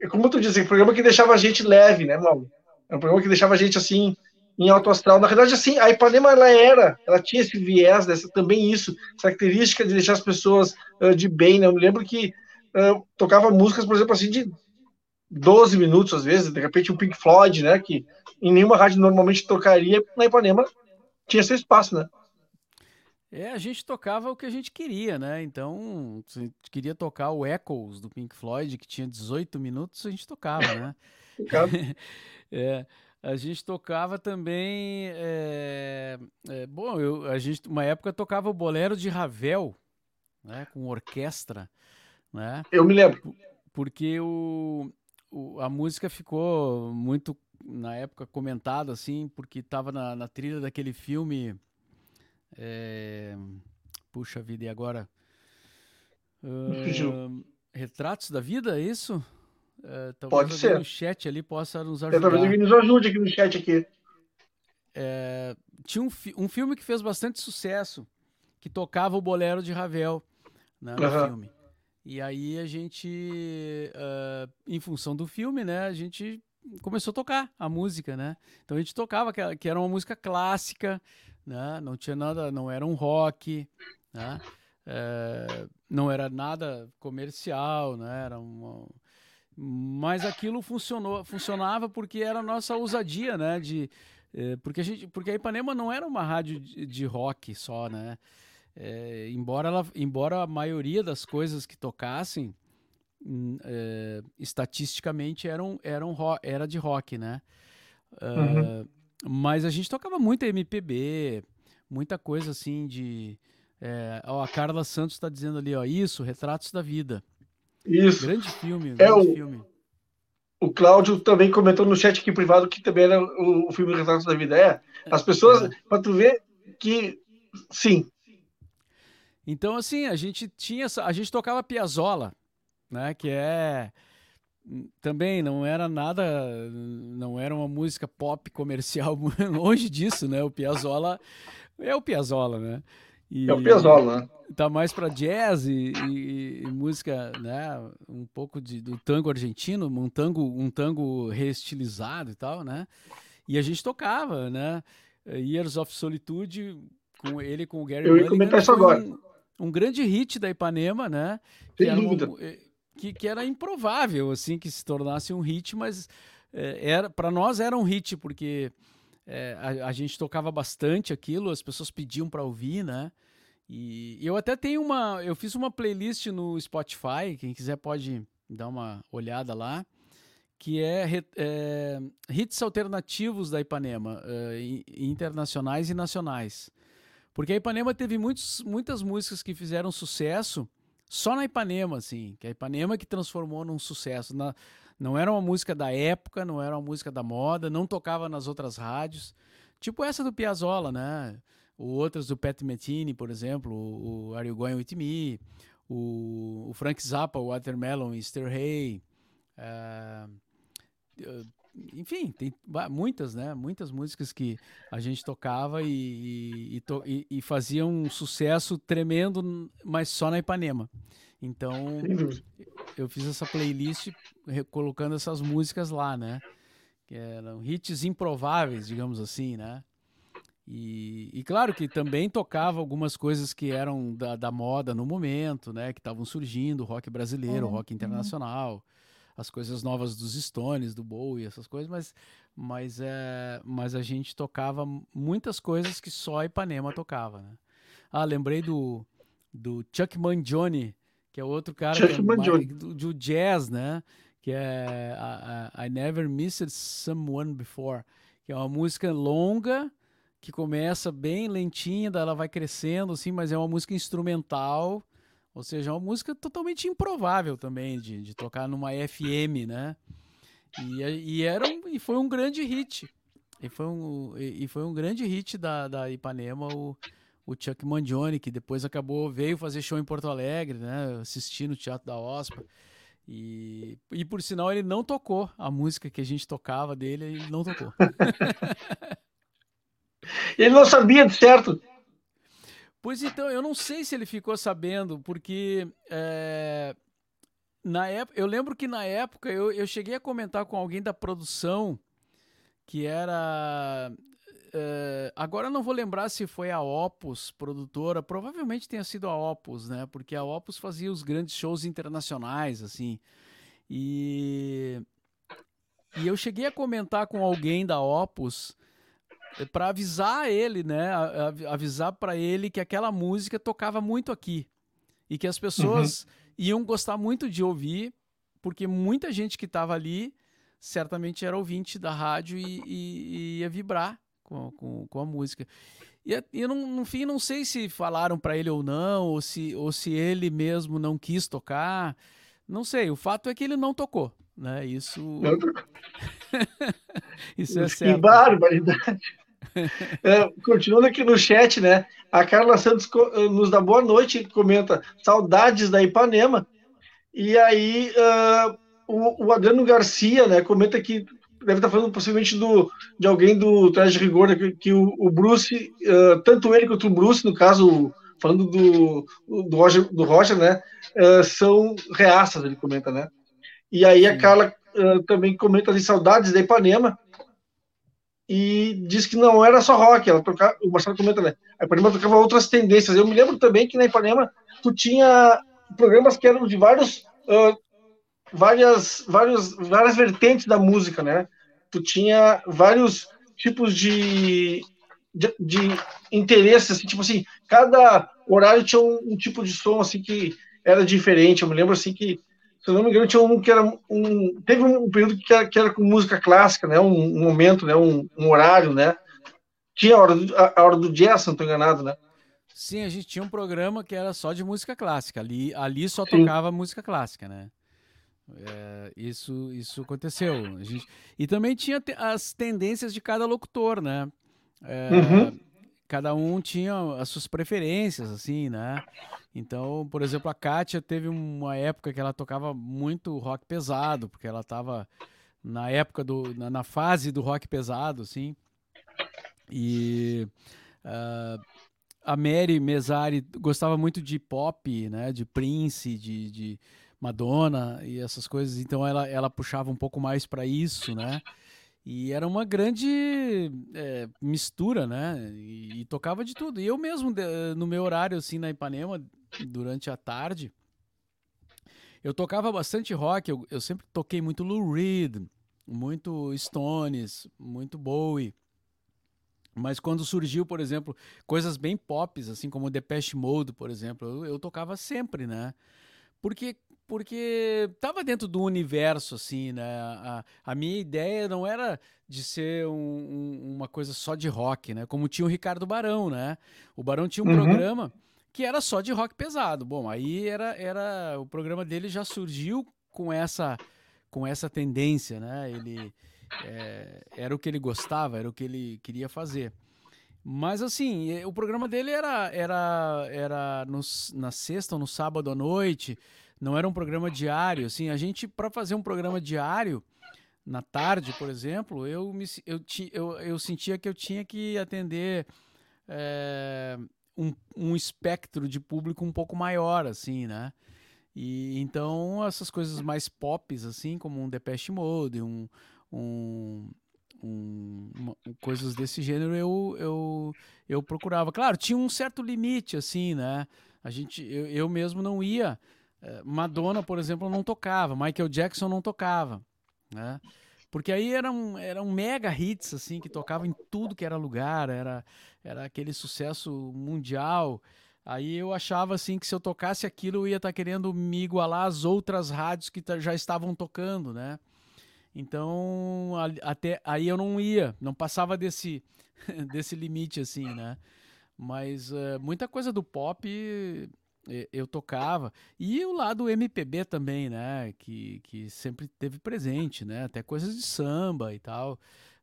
como tu disse, é um programa que deixava a gente leve, né, Mauro? É um programa que deixava a gente, assim, em alto astral. Na verdade, assim, a Ipanema ela era, ela tinha esse viés, dessa, também isso, característica de deixar as pessoas uh, de bem. Né? Eu me lembro que uh, tocava músicas, por exemplo, assim, de 12 minutos, às vezes, de repente um Pink Floyd, né? Que em nenhuma rádio normalmente tocaria, na Ipanema tinha seu espaço, né? É, a gente tocava o que a gente queria, né? Então, se queria tocar o Echoes do Pink Floyd, que tinha 18 minutos, a gente tocava, né? *laughs* é, a gente tocava também. É, é, bom, eu, a gente, uma época tocava o bolero de Ravel, né, com orquestra. Né? Eu me lembro. Porque o, o, a música ficou muito, na época, comentada, assim, porque estava na, na, trilha daquele filme. É, puxa vida, e agora? *laughs* Uh, Retratos da Vida, é isso? Uh, Pode ser. no chat ali possa nos ajudar. talvez alguém nos ajude aqui no chat aqui. É, tinha um, fi um filme que fez bastante sucesso, que tocava o bolero de Ravel né, no uhum. filme. E aí a gente, uh, em função do filme, né, a gente começou a tocar a música, né? Então a gente tocava que era uma música clássica, né? Não tinha nada, não era um rock, né? É, não era nada comercial, né? Era uma, mas aquilo funcionou, funcionava porque era a nossa ousadia, né? De, é, porque, a gente, porque a Ipanema não era uma rádio de, de rock só, né? É, embora, ela, embora a maioria das coisas que tocassem, é, estatisticamente eram, eram era de rock, né? Uhum. Mas a gente tocava muito MPB, muita coisa assim de. É, ó, a Carla Santos está dizendo ali, ó, isso, Retratos da Vida. Isso. Grande filme, é grande o, filme. O Cláudio também comentou no chat aqui privado que também era o, o filme Retratos da Vida. É, as pessoas, é. para tu ver que, sim. Então, assim, a gente tinha, a gente tocava Piazzolla, né, que é também não era nada, não era uma música pop comercial, *laughs* longe disso, né? O Piazzolla é o Piazzolla, né? E, é o Piazzolla, né? Tá mais para jazz e, e, e, música, né? Um pouco de, do tango argentino, um tango, um tango reestilizado e tal, né? E a gente tocava, né? Years of Solitude, com ele com o Gary Eu ia comentar isso agora. Um, um, grande hit da Ipanema, né? Um, eh, que, que, era improvável, assim, que se tornasse um hit, mas é, era para nós era um hit, porque é, a, a, gente tocava bastante aquilo, as pessoas pediam para ouvir, né? E eu até tenho uma. Eu fiz uma playlist no Spotify, quem quiser pode dar uma olhada lá, que é, é hits alternativos da Ipanema, é, internacionais e nacionais. Porque a Ipanema teve muitos, muitas músicas que fizeram sucesso só na Ipanema, assim, que a Ipanema que transformou num sucesso. Na, não era uma música da época, não era uma música da moda, não tocava nas outras rádios. Tipo essa do Piazzolla, né? Ou outras do Pat Metini, por exemplo, o, Are You Going With Me, o, o Frank Zappa, o Watermelon e Stir Hay. Uh, enfim, tem muitas, né? Muitas músicas que a gente tocava e, e, e, e fazia um sucesso tremendo, mas só na Ipanema. Então, eu fiz essa playlist colocando essas músicas lá, né? Que eram hits improváveis, digamos assim, né? E, e, claro que também tocava algumas coisas que eram da, da moda no momento, né? Que estavam surgindo, rock brasileiro, rock internacional, as coisas novas dos Stones, do Bowie, essas coisas, mas, mas, é, mas a gente tocava muitas coisas que só Ipanema tocava, né? Ah, lembrei do, do Chuck Mangione, que é outro cara Chuck é Mangione. do, do jazz, né? Que é I, I Never Missed Someone Before, que é uma música longa, que começa bem lentinha, daí ela vai crescendo, assim, mas é uma música instrumental, ou seja, é uma música totalmente improvável também de, de tocar numa FM, né? E, e, era um, e foi um grande hit. E foi um, e foi um grande hit da, da Ipanema, o, o Chuck Mangione, que depois acabou, veio fazer show em Porto Alegre, né? Assistindo o Teatro da Ospa. E, e por sinal, ele não tocou a música que a gente tocava dele, ele não tocou. *laughs* Ele não sabia de certo. Pois então, eu não sei se ele ficou sabendo, porque é, na época, eu lembro que na época eu, eu cheguei a comentar com alguém da produção que era. É, agora eu não vou lembrar se foi a Opus produtora, provavelmente tenha sido a Opus, né? Porque a Opus fazia os grandes shows internacionais, assim. E, e eu cheguei a comentar com alguém da Opus para avisar ele, né? Avisar para ele que aquela música tocava muito aqui e que as pessoas uhum. iam gostar muito de ouvir, porque muita gente que estava ali certamente era ouvinte da rádio e, e, e ia vibrar com, com, com, a música. E, e não, no fim, não sei se falaram para ele ou não, ou se, ou se ele mesmo não quis tocar. Não sei. O fato é que ele não tocou, né? Isso. *laughs* Isso é certo. Que barbaridade. É, continuando aqui no chat, né? A Carla Santos eh, nos dá boa noite e comenta saudades da Ipanema. E aí uh, o, o, Adriano Garcia, né? Comenta que deve estar falando possivelmente do, de alguém do Traje de Rigor, né, que, que o, o, Bruce, uh, tanto ele quanto o Bruce, no caso, falando do, do, Roger, do Roger, né? Uh, são reaças, ele comenta, né? E aí a Carla também comenta ali saudades da Ipanema e diz que não era só rock, ela tocava, o Marcelo comenta, né? A Ipanema tocava outras tendências. Eu me lembro também que na Ipanema tu tinha programas que eram de vários, uh, várias, vários, várias vertentes da música, né? Tu tinha vários tipos de, de, de interesses, assim, tipo assim, cada horário tinha um, um, tipo de som assim que era diferente. Eu me lembro assim que se eu não me engano, tinha um que era um. Teve um período que era, que era com música clássica, né? Um, um momento, né? Um, um, horário, né? Tinha a hora, do, a, a hora do jazz, não estou enganado, né? Sim, a gente tinha um programa que era só de música clássica. Ali, ali só Sim. tocava música clássica, né? É, isso, isso aconteceu. A gente... E também tinha as tendências de cada locutor, né? É, uhum. Cada um tinha as suas preferências, assim, né? Então, por exemplo, a Kátia teve uma época que ela tocava muito rock pesado, porque ela estava na época do na, na, fase do rock pesado, assim. E uh, a Mary Mesari gostava muito de pop, né? De Prince, de, de Madonna e essas coisas. Então ela, ela puxava um pouco mais para isso, né? E era uma grande é, mistura, né? E, e, tocava de tudo. E eu mesmo, no meu horário, assim, na Ipanema, durante a tarde. Eu tocava bastante rock, eu, eu sempre toquei muito Lou Reed, muito Stones, muito Bowie. Mas quando surgiu, por exemplo, coisas bem pop, assim como Depeche Mode, por exemplo, eu, eu tocava sempre, né? Porque porque tava dentro do universo, assim, né? A, a minha ideia não era de ser um, um, uma coisa só de rock, né? Como tinha o Ricardo Barão, né? O Barão tinha um uhum. programa que era só de rock pesado. Bom, aí era, era o programa dele já surgiu com essa com essa tendência, né? Ele é, era o que ele gostava, era o que ele queria fazer. Mas assim, o programa dele era era era no, na sexta ou no sábado à noite, não era um programa diário. Assim, a gente para fazer um programa diário na tarde, por exemplo, eu me eu, eu, eu sentia que eu tinha que atender é, um, um espectro de público um pouco maior, assim, né? E então essas coisas mais pop, assim, como um Depeche Mode, um, um, um uma, coisas desse gênero eu, eu, eu procurava. Claro, tinha um certo limite, assim, né? A gente, eu, eu mesmo não ia. Eh, Madonna, por exemplo, não tocava. Michael Jackson não tocava, né? Porque aí eram, eram mega hits, assim, que tocavam em tudo que era lugar, era, era aquele sucesso mundial. Aí eu achava, assim, que se eu tocasse aquilo, eu ia estar tá querendo me igualar às outras rádios que já estavam tocando, né? Então, até aí eu não ia, não passava desse, *laughs* desse limite, assim, né? Mas uh, muita coisa do pop eu tocava. E o lado MPB também, né? Que, que sempre teve presente, né? Até coisas de samba e tal.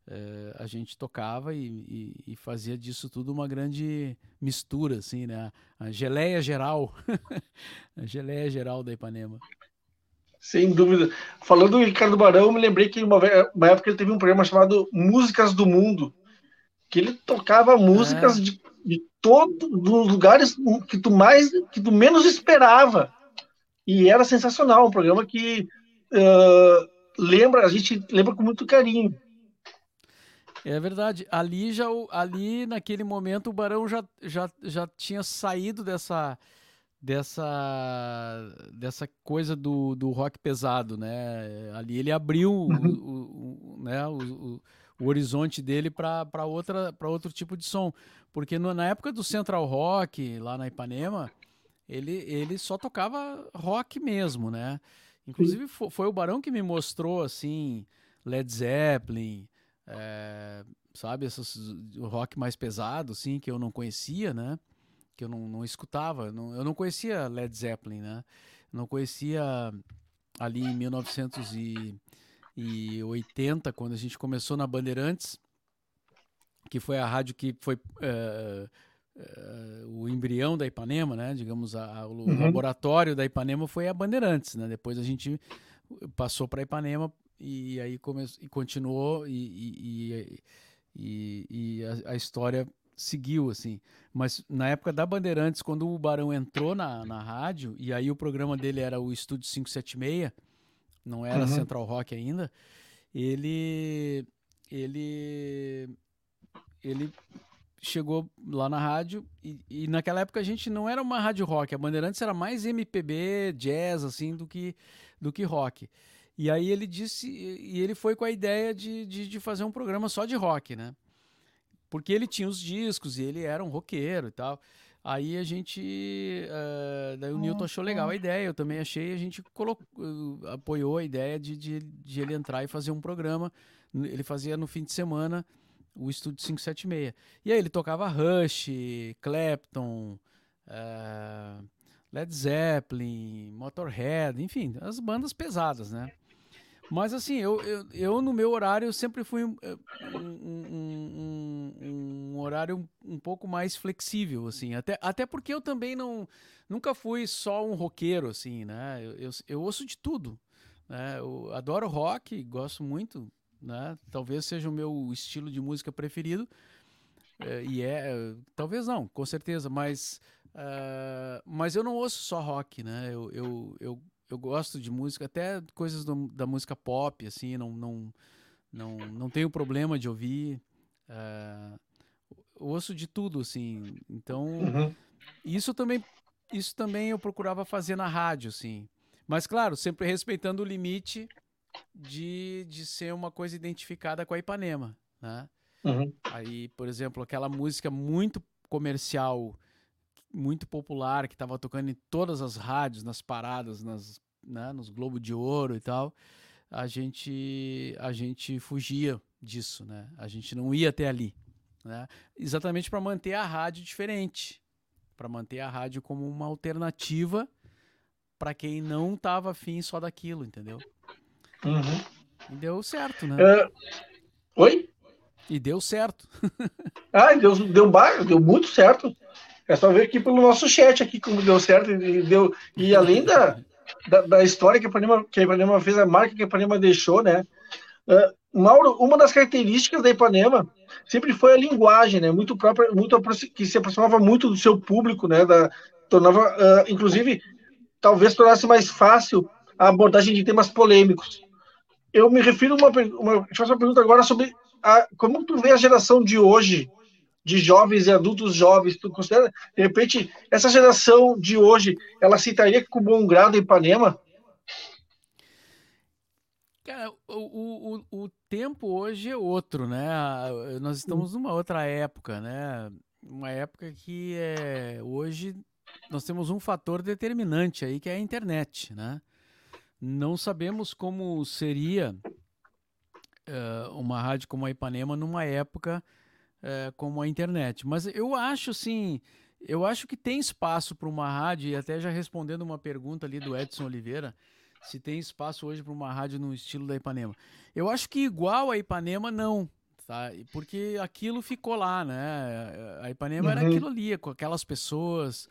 É, a gente tocava e, e, e, fazia disso tudo uma grande mistura, assim, né? A geleia geral. *laughs* a geleia geral da Ipanema. Sem dúvida. Falando do Ricardo Barão, me lembrei que uma, uma época ele teve um programa chamado Músicas do Mundo, que ele tocava músicas é. de de todos os lugares que tu mais, que tu menos esperava. E era sensacional, um programa que uh, lembra, a gente lembra com muito carinho. É verdade. Ali já, ali naquele momento o Barão já, já, já tinha saído dessa dessa dessa coisa do, do rock pesado, né? Ali ele abriu uhum. o, o, né, o, o horizonte dele para outra para outro tipo de som, porque no, na época do Central Rock lá na Ipanema ele, ele só tocava rock mesmo, né? Inclusive foi, foi o Barão que me mostrou assim Led Zeppelin, é, sabe esses rock mais pesado, assim que eu não conhecia, né? Que eu não, não escutava, não, eu não conhecia Led Zeppelin, né? Não conhecia ali em 1900 e e 80, quando a gente começou na Bandeirantes, que foi a rádio que foi uh, uh, o embrião da Ipanema, né? Digamos, a, a, o uhum. laboratório da Ipanema foi a Bandeirantes, né? Depois a gente passou para a Ipanema e aí começou e continuou e, e, e, e a, a, história seguiu assim. Mas na época da Bandeirantes, quando o Barão entrou na, na rádio e aí o programa dele era o Estúdio 576 não era uhum. Central Rock ainda, ele ele ele chegou lá na rádio e, e, naquela época a gente não era uma rádio rock, a Bandeirantes era mais MPB, jazz assim do que do que rock. E aí ele disse e ele foi com a ideia de, de, de fazer um programa só de rock, né? Porque ele tinha os discos e ele era um roqueiro e tal. Aí a gente. Uh, daí o Newton achou legal a ideia, eu também achei, a gente colocou, uh, apoiou a ideia de, de, de, ele entrar e fazer um programa. Ele fazia no fim de semana o Estúdio 576. E aí ele tocava Rush, Clapton, uh, Led Zeppelin, Motorhead, enfim, as bandas pesadas, né? Mas assim, eu, eu, eu, no meu horário sempre fui um, um, um, um horário um, pouco mais flexível, assim. Até, até porque eu também não nunca fui só um roqueiro, assim, né? Eu, eu, eu ouço de tudo. Né? Eu adoro rock, gosto muito, né? Talvez seja o meu estilo de música preferido. É, e é, talvez não, com certeza, mas, uh, mas eu não ouço só rock, né? Eu, eu, eu eu gosto de música, até coisas do, da música pop, assim, não, não, não, não tenho problema de ouvir. Uh, ouço de tudo, assim. Então, uhum. isso também isso também eu procurava fazer na rádio, assim. Mas, claro, sempre respeitando o limite de, de ser uma coisa identificada com a Ipanema, né? Uhum. Aí, por exemplo, aquela música muito comercial muito popular, que estava tocando em todas as rádios, nas paradas, nas, né, nos Globo de Ouro e tal, a gente, a gente fugia disso, né? A gente não ia até ali, né? Exatamente para manter a rádio diferente, para manter a rádio como uma alternativa para quem não estava afim só daquilo, entendeu? Uhum. E deu certo, né? Uh, oi? E deu certo. *laughs* ah, deu, deu, deu muito certo. É só ver aqui pelo nosso chat aqui como deu certo e deu e além da, da, da história que a Ipanema, que a Ipanema fez, a marca que a Ipanema deixou, né? Uh, Mauro, uma das características da Ipanema sempre foi a linguagem, né? Muito própria, muito que se aproximava muito do seu público, né? Da, tornava, uh, inclusive, talvez tornasse mais fácil a abordagem de temas polêmicos. Eu me refiro a uma, uma, uma pergunta agora sobre a, como tu vê a geração de hoje, de jovens e adultos jovens, tu considera, de repente, essa geração de hoje, ela citaria com bom grado Ipanema? Cara, o, o, o tempo hoje é outro, né? Nós estamos numa outra época, né? Uma época que é, hoje nós temos um fator determinante aí, que é a internet, né? Não sabemos como seria uh, uma rádio como a Ipanema numa época uh, como a internet. Mas eu acho, assim, eu acho que tem espaço para uma rádio, e até já respondendo uma pergunta ali do Edson Oliveira, se tem espaço hoje para uma rádio no estilo da Ipanema. Eu acho que igual a Ipanema, não. Tá? Porque aquilo ficou lá, né? A Ipanema uhum. era aquilo ali, com aquelas pessoas,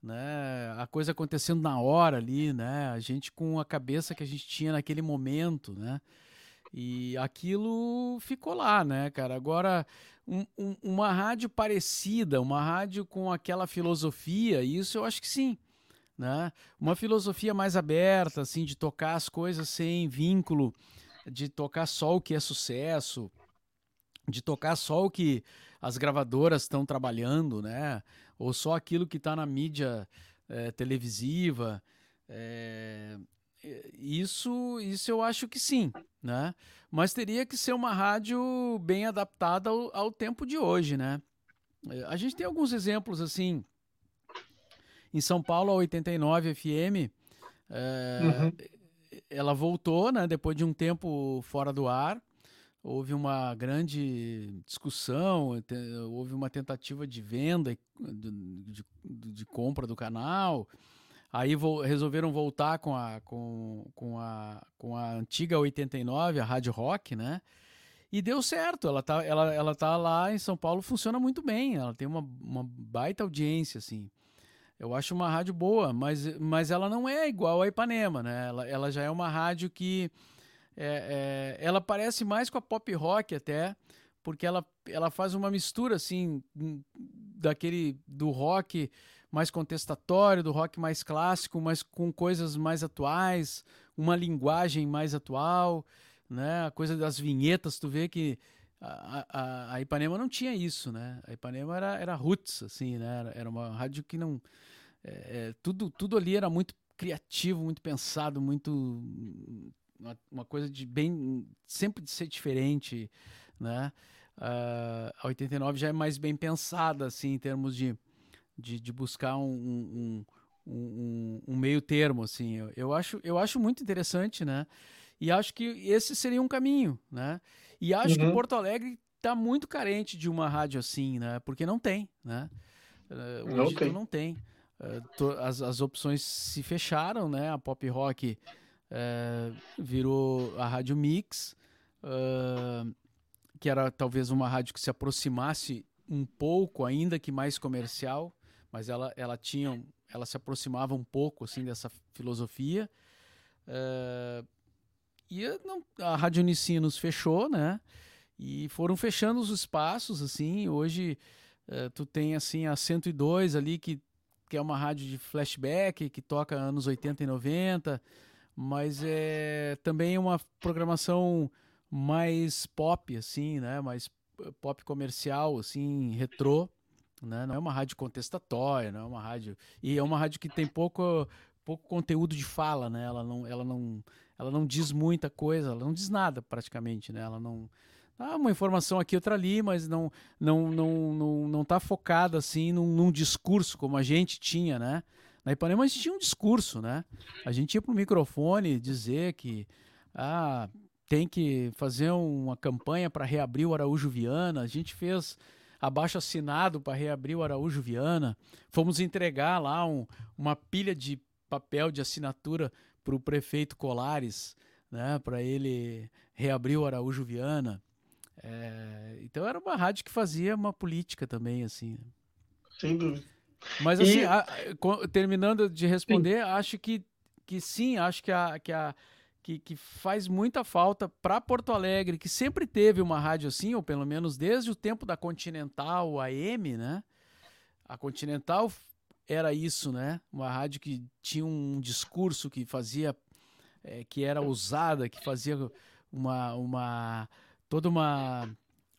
né? A coisa acontecendo na hora ali, né? A gente com a cabeça que a gente tinha naquele momento, né? E aquilo ficou lá, né, cara? Agora, um, um, uma rádio parecida, uma rádio com aquela filosofia, isso eu acho que sim né? Uma filosofia mais aberta, assim, de tocar as coisas sem vínculo, de tocar só o que é sucesso, de tocar só o que as gravadoras estão trabalhando, né? Ou só aquilo que está na mídia é, televisiva. É, isso, isso eu acho que sim, né? Mas teria que ser uma rádio bem adaptada ao, ao tempo de hoje, né? É, a gente tem alguns exemplos assim em São Paulo, a 89 FM, é, uhum. ela voltou, né, depois de um tempo fora do ar. Houve uma grande discussão, houve uma tentativa de venda, de, de, de compra do canal. Aí vo resolveram voltar com a, com, com, a, com a antiga 89, a Rádio Rock, né? E deu certo. Ela tá, ela, ela tá lá em São Paulo, funciona muito bem. Ela tem uma, uma baita audiência, assim. Eu acho uma rádio boa, mas, mas ela não é igual a Ipanema, né? Ela, ela já é uma rádio que é, é, ela parece mais com a pop rock até, porque ela, ela faz uma mistura assim daquele do rock mais contestatório, do rock mais clássico, mas com coisas mais atuais, uma linguagem mais atual, né? A coisa das vinhetas, tu vê que a, a, a, Ipanema não tinha isso, né? A Ipanema era, era roots, assim, né? Era, uma rádio que não... É, é, tudo, tudo ali era muito criativo, muito pensado, muito... Uma, uma, coisa de bem... Sempre de ser diferente, né? Uh, a 89 já é mais bem pensada, assim, em termos de, de, de buscar um, um, um, um, meio termo, assim. Eu, eu, acho, eu acho muito interessante, né? E acho que esse seria um caminho, né? E acho uhum. que Porto Alegre está muito carente de uma rádio assim, né? Porque não tem, né? Uh, hoje não tem. não tem. Uh, as, as opções se fecharam, né? A pop rock uh, virou a rádio mix, que era talvez uma rádio que se aproximasse um pouco, ainda que mais comercial, mas ela, ela tinha, ela se aproximava um pouco assim dessa filosofia. Uh, e não, a Rádio Unicinos fechou, né? E foram fechando os espaços, assim. Hoje uh, tu tem, assim, a 102 ali, que, que é uma rádio de flashback, que toca anos 80 e 90, mas é também uma programação mais pop, assim, né? Mais pop comercial, assim, retrô. Né? Não é uma rádio contestatória, não é uma rádio. E é uma rádio que tem pouco, pouco conteúdo de fala, né? Ela não, ela não, ela não diz muita coisa, ela não diz nada praticamente, né? Ela não dá uma informação aqui outra ali, mas não não não não, não tá focada assim num, num discurso como a gente tinha, né? Na Ipanema a gente tinha um discurso, né? A gente ia pro microfone dizer que ah, tem que fazer uma campanha para reabrir o Araújo Viana. A gente fez abaixo assinado para reabrir o Araújo Viana. Fomos entregar lá um, uma pilha de papel de assinatura para o prefeito Colares, né, para ele reabrir o Araújo Viana. É, então era uma rádio que fazia uma política também, assim. Sem dúvida. Mas assim, e... a, terminando de responder, sim. acho que, que sim, acho que a, que a que, que faz muita falta para Porto Alegre, que sempre teve uma rádio assim, ou pelo menos desde o tempo da Continental AM, né? A Continental era isso, né? Uma rádio que tinha um discurso que fazia, é, que era ousada, que fazia uma, uma toda uma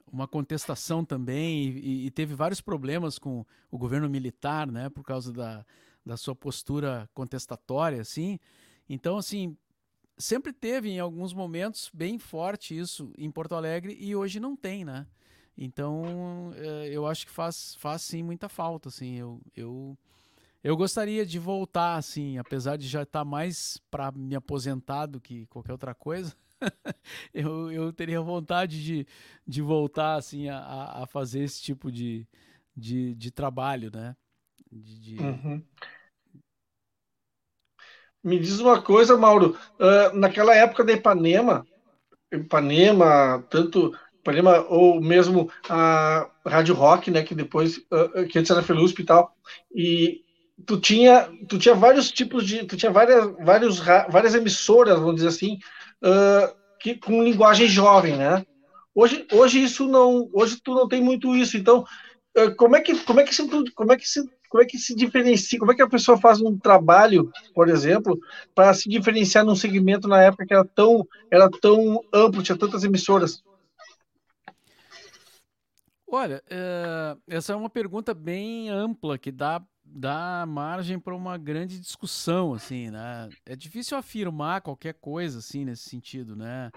uma contestação também e, e, teve vários problemas com o governo militar, né, por causa da, da sua postura contestatória, assim. Então, assim, sempre teve em alguns momentos bem forte isso em Porto Alegre e hoje não tem, né? Então, é, eu acho que faz, faz sim muita falta, assim. Eu, eu, eu gostaria de voltar, assim, apesar de já estar mais para me aposentar do que qualquer outra coisa. *laughs* eu, eu teria vontade de, de voltar assim a, a fazer esse tipo de, de, de trabalho, né? De, de... Uhum. Me diz uma coisa, Mauro. Uh, naquela época da Ipanema, Ipanema, tanto Ipanema ou mesmo a Rádio Rock, né, que depois uh, que antes era Felusp e tal, e tu tinha tu tinha vários tipos de tu tinha várias vários várias emissoras, vamos dizer assim, uh, que, com linguagem jovem, né? Hoje, hoje isso não, hoje tu não tem muito isso. Então, como é que, como é que se, como é que se, como é que se diferencia? Como é que a pessoa faz um trabalho, por exemplo, para se diferenciar num segmento na época que era tão, era tão amplo, tinha tantas emissoras? Olha, é, essa é uma pergunta bem ampla que dá dá margem para uma grande discussão, assim, né? É difícil afirmar qualquer coisa, assim, nesse sentido, né?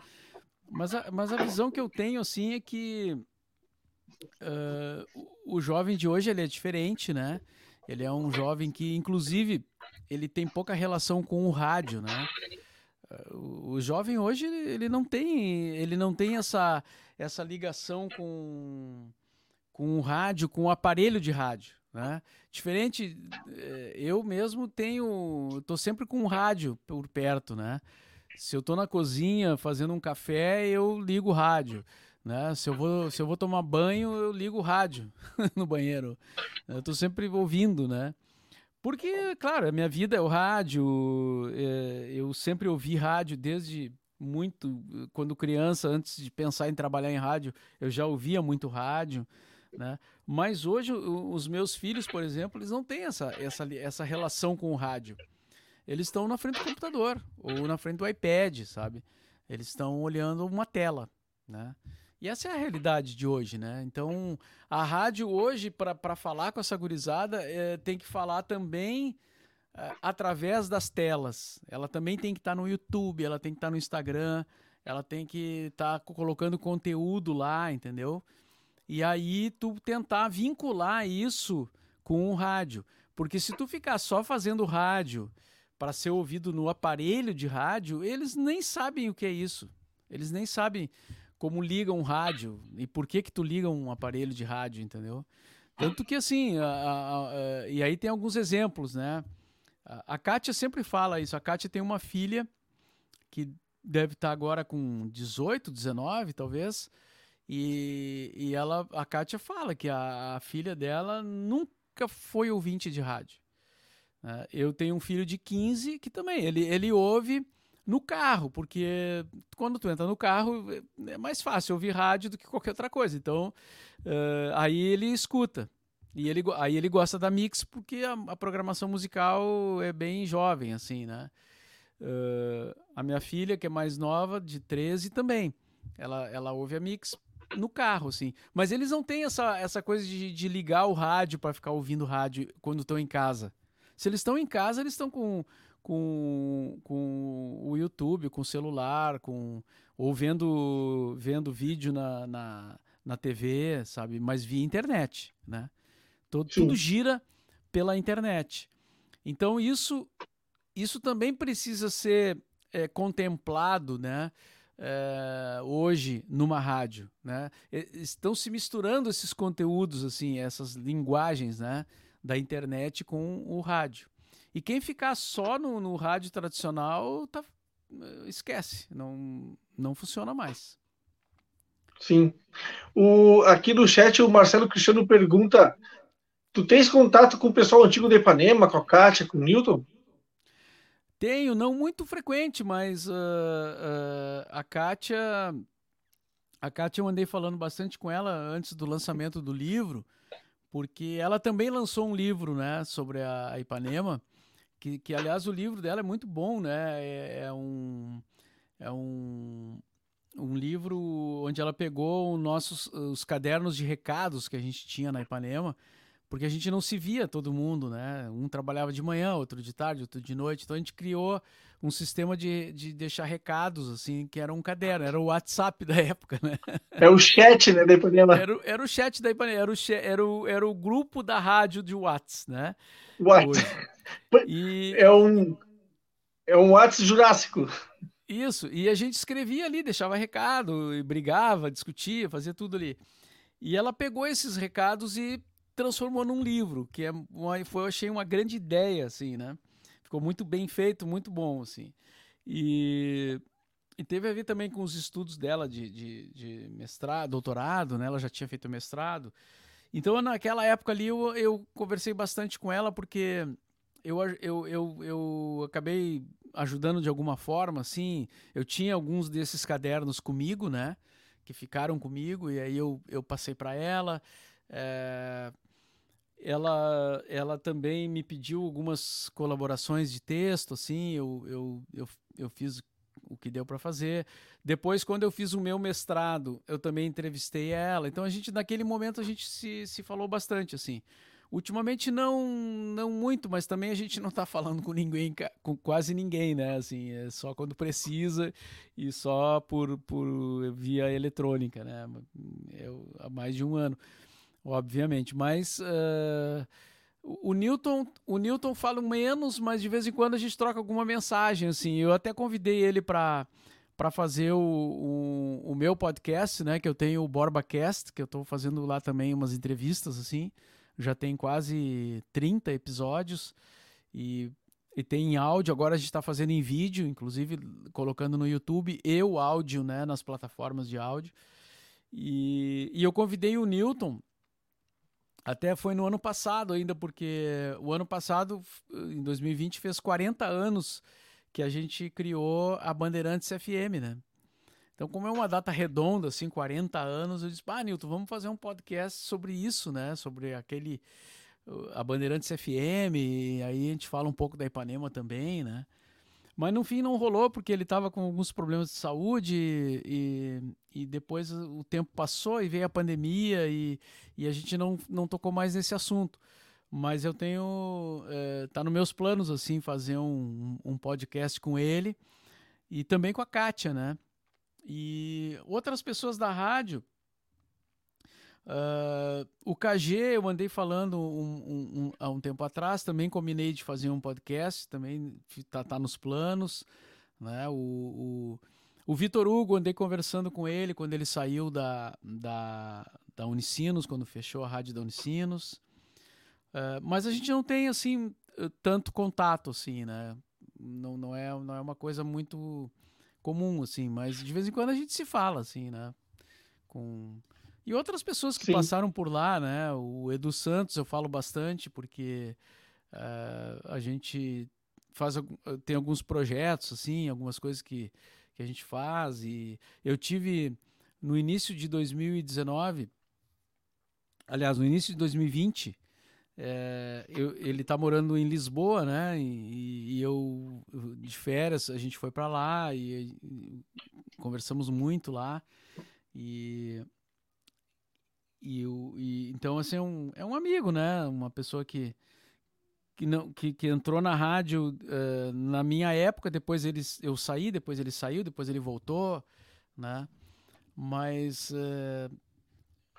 Mas a, mas a visão que eu tenho, assim, é que uh, o jovem de hoje, ele é diferente, né? Ele é um jovem que, inclusive, ele tem pouca relação com o rádio, né? Uh, o jovem hoje, ele não tem, ele não tem essa, essa ligação com, com o rádio, com o aparelho de rádio, né? Diferente, eh, eu mesmo tenho, estou sempre com um rádio por perto, né? Se eu estou na cozinha fazendo um café, eu ligo o rádio, né? Se eu vou, se eu vou tomar banho, eu ligo o rádio *laughs* no banheiro. Eu estou sempre ouvindo, né? Porque, claro, a minha vida é o rádio. É, eu sempre ouvi rádio desde muito, quando criança, antes de pensar em trabalhar em rádio, eu já ouvia muito rádio. Né? Mas hoje os meus filhos, por exemplo, eles não têm essa, essa, essa relação com o rádio. Eles estão na frente do computador ou na frente do iPad, sabe? Eles estão olhando uma tela, né? E essa é a realidade de hoje, né? Então, a rádio hoje, para falar com essa gurizada, é, tem que falar também é, através das telas. Ela também tem que estar tá no YouTube, ela tem que estar tá no Instagram, ela tem que estar tá colocando conteúdo lá, entendeu? E aí tu tentar vincular isso com o rádio. Porque se tu ficar só fazendo rádio para ser ouvido no aparelho de rádio, eles nem sabem o que é isso. Eles nem sabem como ligam um rádio e por que que tu liga um aparelho de rádio, entendeu? Tanto que assim, a, a, a, e aí tem alguns exemplos, né? A, a Kátia sempre fala isso. A Kátia tem uma filha que deve estar agora com 18, 19, talvez, e, e ela, a Kátia fala que a, filha dela nunca foi ouvinte de rádio. Uh, eu tenho um filho de 15 que também, ele, ele ouve no carro, porque quando tu entra no carro é mais fácil ouvir rádio do que qualquer outra coisa. Então, uh, aí ele escuta. E ele, aí ele gosta da Mix porque a, a programação musical é bem jovem, assim, né? Uh, a minha filha, que é mais nova, de 13, também. Ela, ela ouve a Mix no carro, assim. Mas eles não têm essa, essa coisa de, de ligar o rádio para ficar ouvindo rádio quando estão em casa. Se eles estão em casa, eles estão com, com, com o YouTube, com o celular, com, ou vendo, vendo vídeo na, na, na TV, sabe? Mas via internet, né? Todo, tudo gira pela internet. Então isso, isso também precisa ser é, contemplado, né? é, hoje numa rádio, né? Estão se misturando esses conteúdos, assim, essas linguagens, né? Da internet com o rádio. E quem ficar só no, no rádio tradicional, tá, esquece, não, não funciona mais. Sim. O, aqui no chat o Marcelo Cristiano pergunta: Tu tens contato com o pessoal antigo de Ipanema, com a Kátia, com o Newton? Tenho, não muito frequente, mas uh, uh, a Kátia. A Kátia eu andei falando bastante com ela antes do lançamento do livro, porque ela também lançou um livro né, sobre a, Ipanema, que, que aliás o livro dela é muito bom, né? É, é um. É um um livro onde ela pegou nossos, os cadernos de recados que a gente tinha na Ipanema, porque a gente não se via todo mundo, né? Um trabalhava de manhã, outro de tarde, outro de noite. Então a gente criou um sistema de, de deixar recados, assim, que era um caderno, era o WhatsApp da *laughs* época, né? É o chat, né, da Ipanema. Era, era o chat da Ipanema, era o, era, o, era o grupo da rádio de WhatsApp, né? WhatsApp. *laughs* E... É um, é um WhatsApp jurássico. Isso, e a gente escrevia ali, deixava recado, brigava, discutia, fazia tudo ali. E ela pegou esses recados e transformou num livro, que é uma, foi, eu achei uma grande ideia, assim, né? Ficou muito bem feito, muito bom, assim. E, e teve a ver também com os estudos dela de, de, de mestrado, doutorado, né? Ela já tinha feito mestrado. Então, naquela época ali, eu, eu conversei bastante com ela, porque eu, eu, eu, eu acabei ajudando de alguma forma, assim. Eu tinha alguns desses cadernos comigo, né? Que ficaram comigo, e aí eu, eu passei para ela. É, ela, ela também me pediu algumas colaborações de texto, assim. Eu, eu, eu, eu fiz o que deu para fazer. Depois, quando eu fiz o meu mestrado, eu também entrevistei ela. Então, a gente, naquele momento, a gente se, se falou bastante, assim. Ultimamente não, não muito, mas também a gente não está falando com ninguém, com quase ninguém, né? Assim, é só quando precisa e só por, por via eletrônica, né? Eu, há mais de um ano, obviamente. Mas uh, o Newton, o Newton fala menos, mas de vez em quando a gente troca alguma mensagem, assim. Eu até convidei ele para para fazer o, o, o, meu podcast, né? Que eu tenho o BorbaCast, que eu estou fazendo lá também umas entrevistas, assim já tem quase 30 episódios e, e tem em áudio. Agora a gente está fazendo em vídeo, inclusive colocando no YouTube e o áudio né, nas plataformas de áudio. E, e eu convidei o Newton, até foi no ano passado ainda, porque o ano passado, em 2020, fez 40 anos que a gente criou a Bandeirantes FM, né? Então, como é uma data redonda, assim, 40 anos, eu disse, ah, Nilton, vamos fazer um podcast sobre isso, né? Sobre aquele. A Bandeirantes FM, aí a gente fala um pouco da Ipanema também, né? Mas no fim não rolou porque ele estava com alguns problemas de saúde e, e depois o tempo passou e veio a pandemia e, e a gente não, não tocou mais nesse assunto. Mas eu tenho. É, tá nos meus planos, assim, fazer um, um podcast com ele e também com a Kátia, né? E outras pessoas da rádio. Uh, o KG eu andei falando um, um, há um tempo atrás, também combinei de fazer um podcast, também tá, tá nos planos. Né? O, o, o Vitor Hugo, andei conversando com ele quando ele saiu da, da, da Unicinos, quando fechou a rádio da Unicinos. Uh, mas a gente não tem assim tanto contato assim, né? Não, não, é, não é uma coisa muito comum, assim, mas de vez em quando a gente se fala, assim, né? Com... E outras pessoas que Sim. passaram por lá, né? O Edu Santos eu falo bastante, porque uh, a gente faz tem alguns projetos, assim, algumas coisas que, que a gente faz. E eu tive no início de 2019, aliás, no início de 2020, é, eu, ele está morando em Lisboa, né? E, e, eu, de férias, a gente foi para lá e, e, conversamos muito lá. E, e, e então, assim, é um, é um amigo, né? Uma pessoa que, que, não, que, que entrou na rádio uh, na minha época. Depois ele, eu saí, depois ele saiu, depois ele voltou, né? Mas. Uh,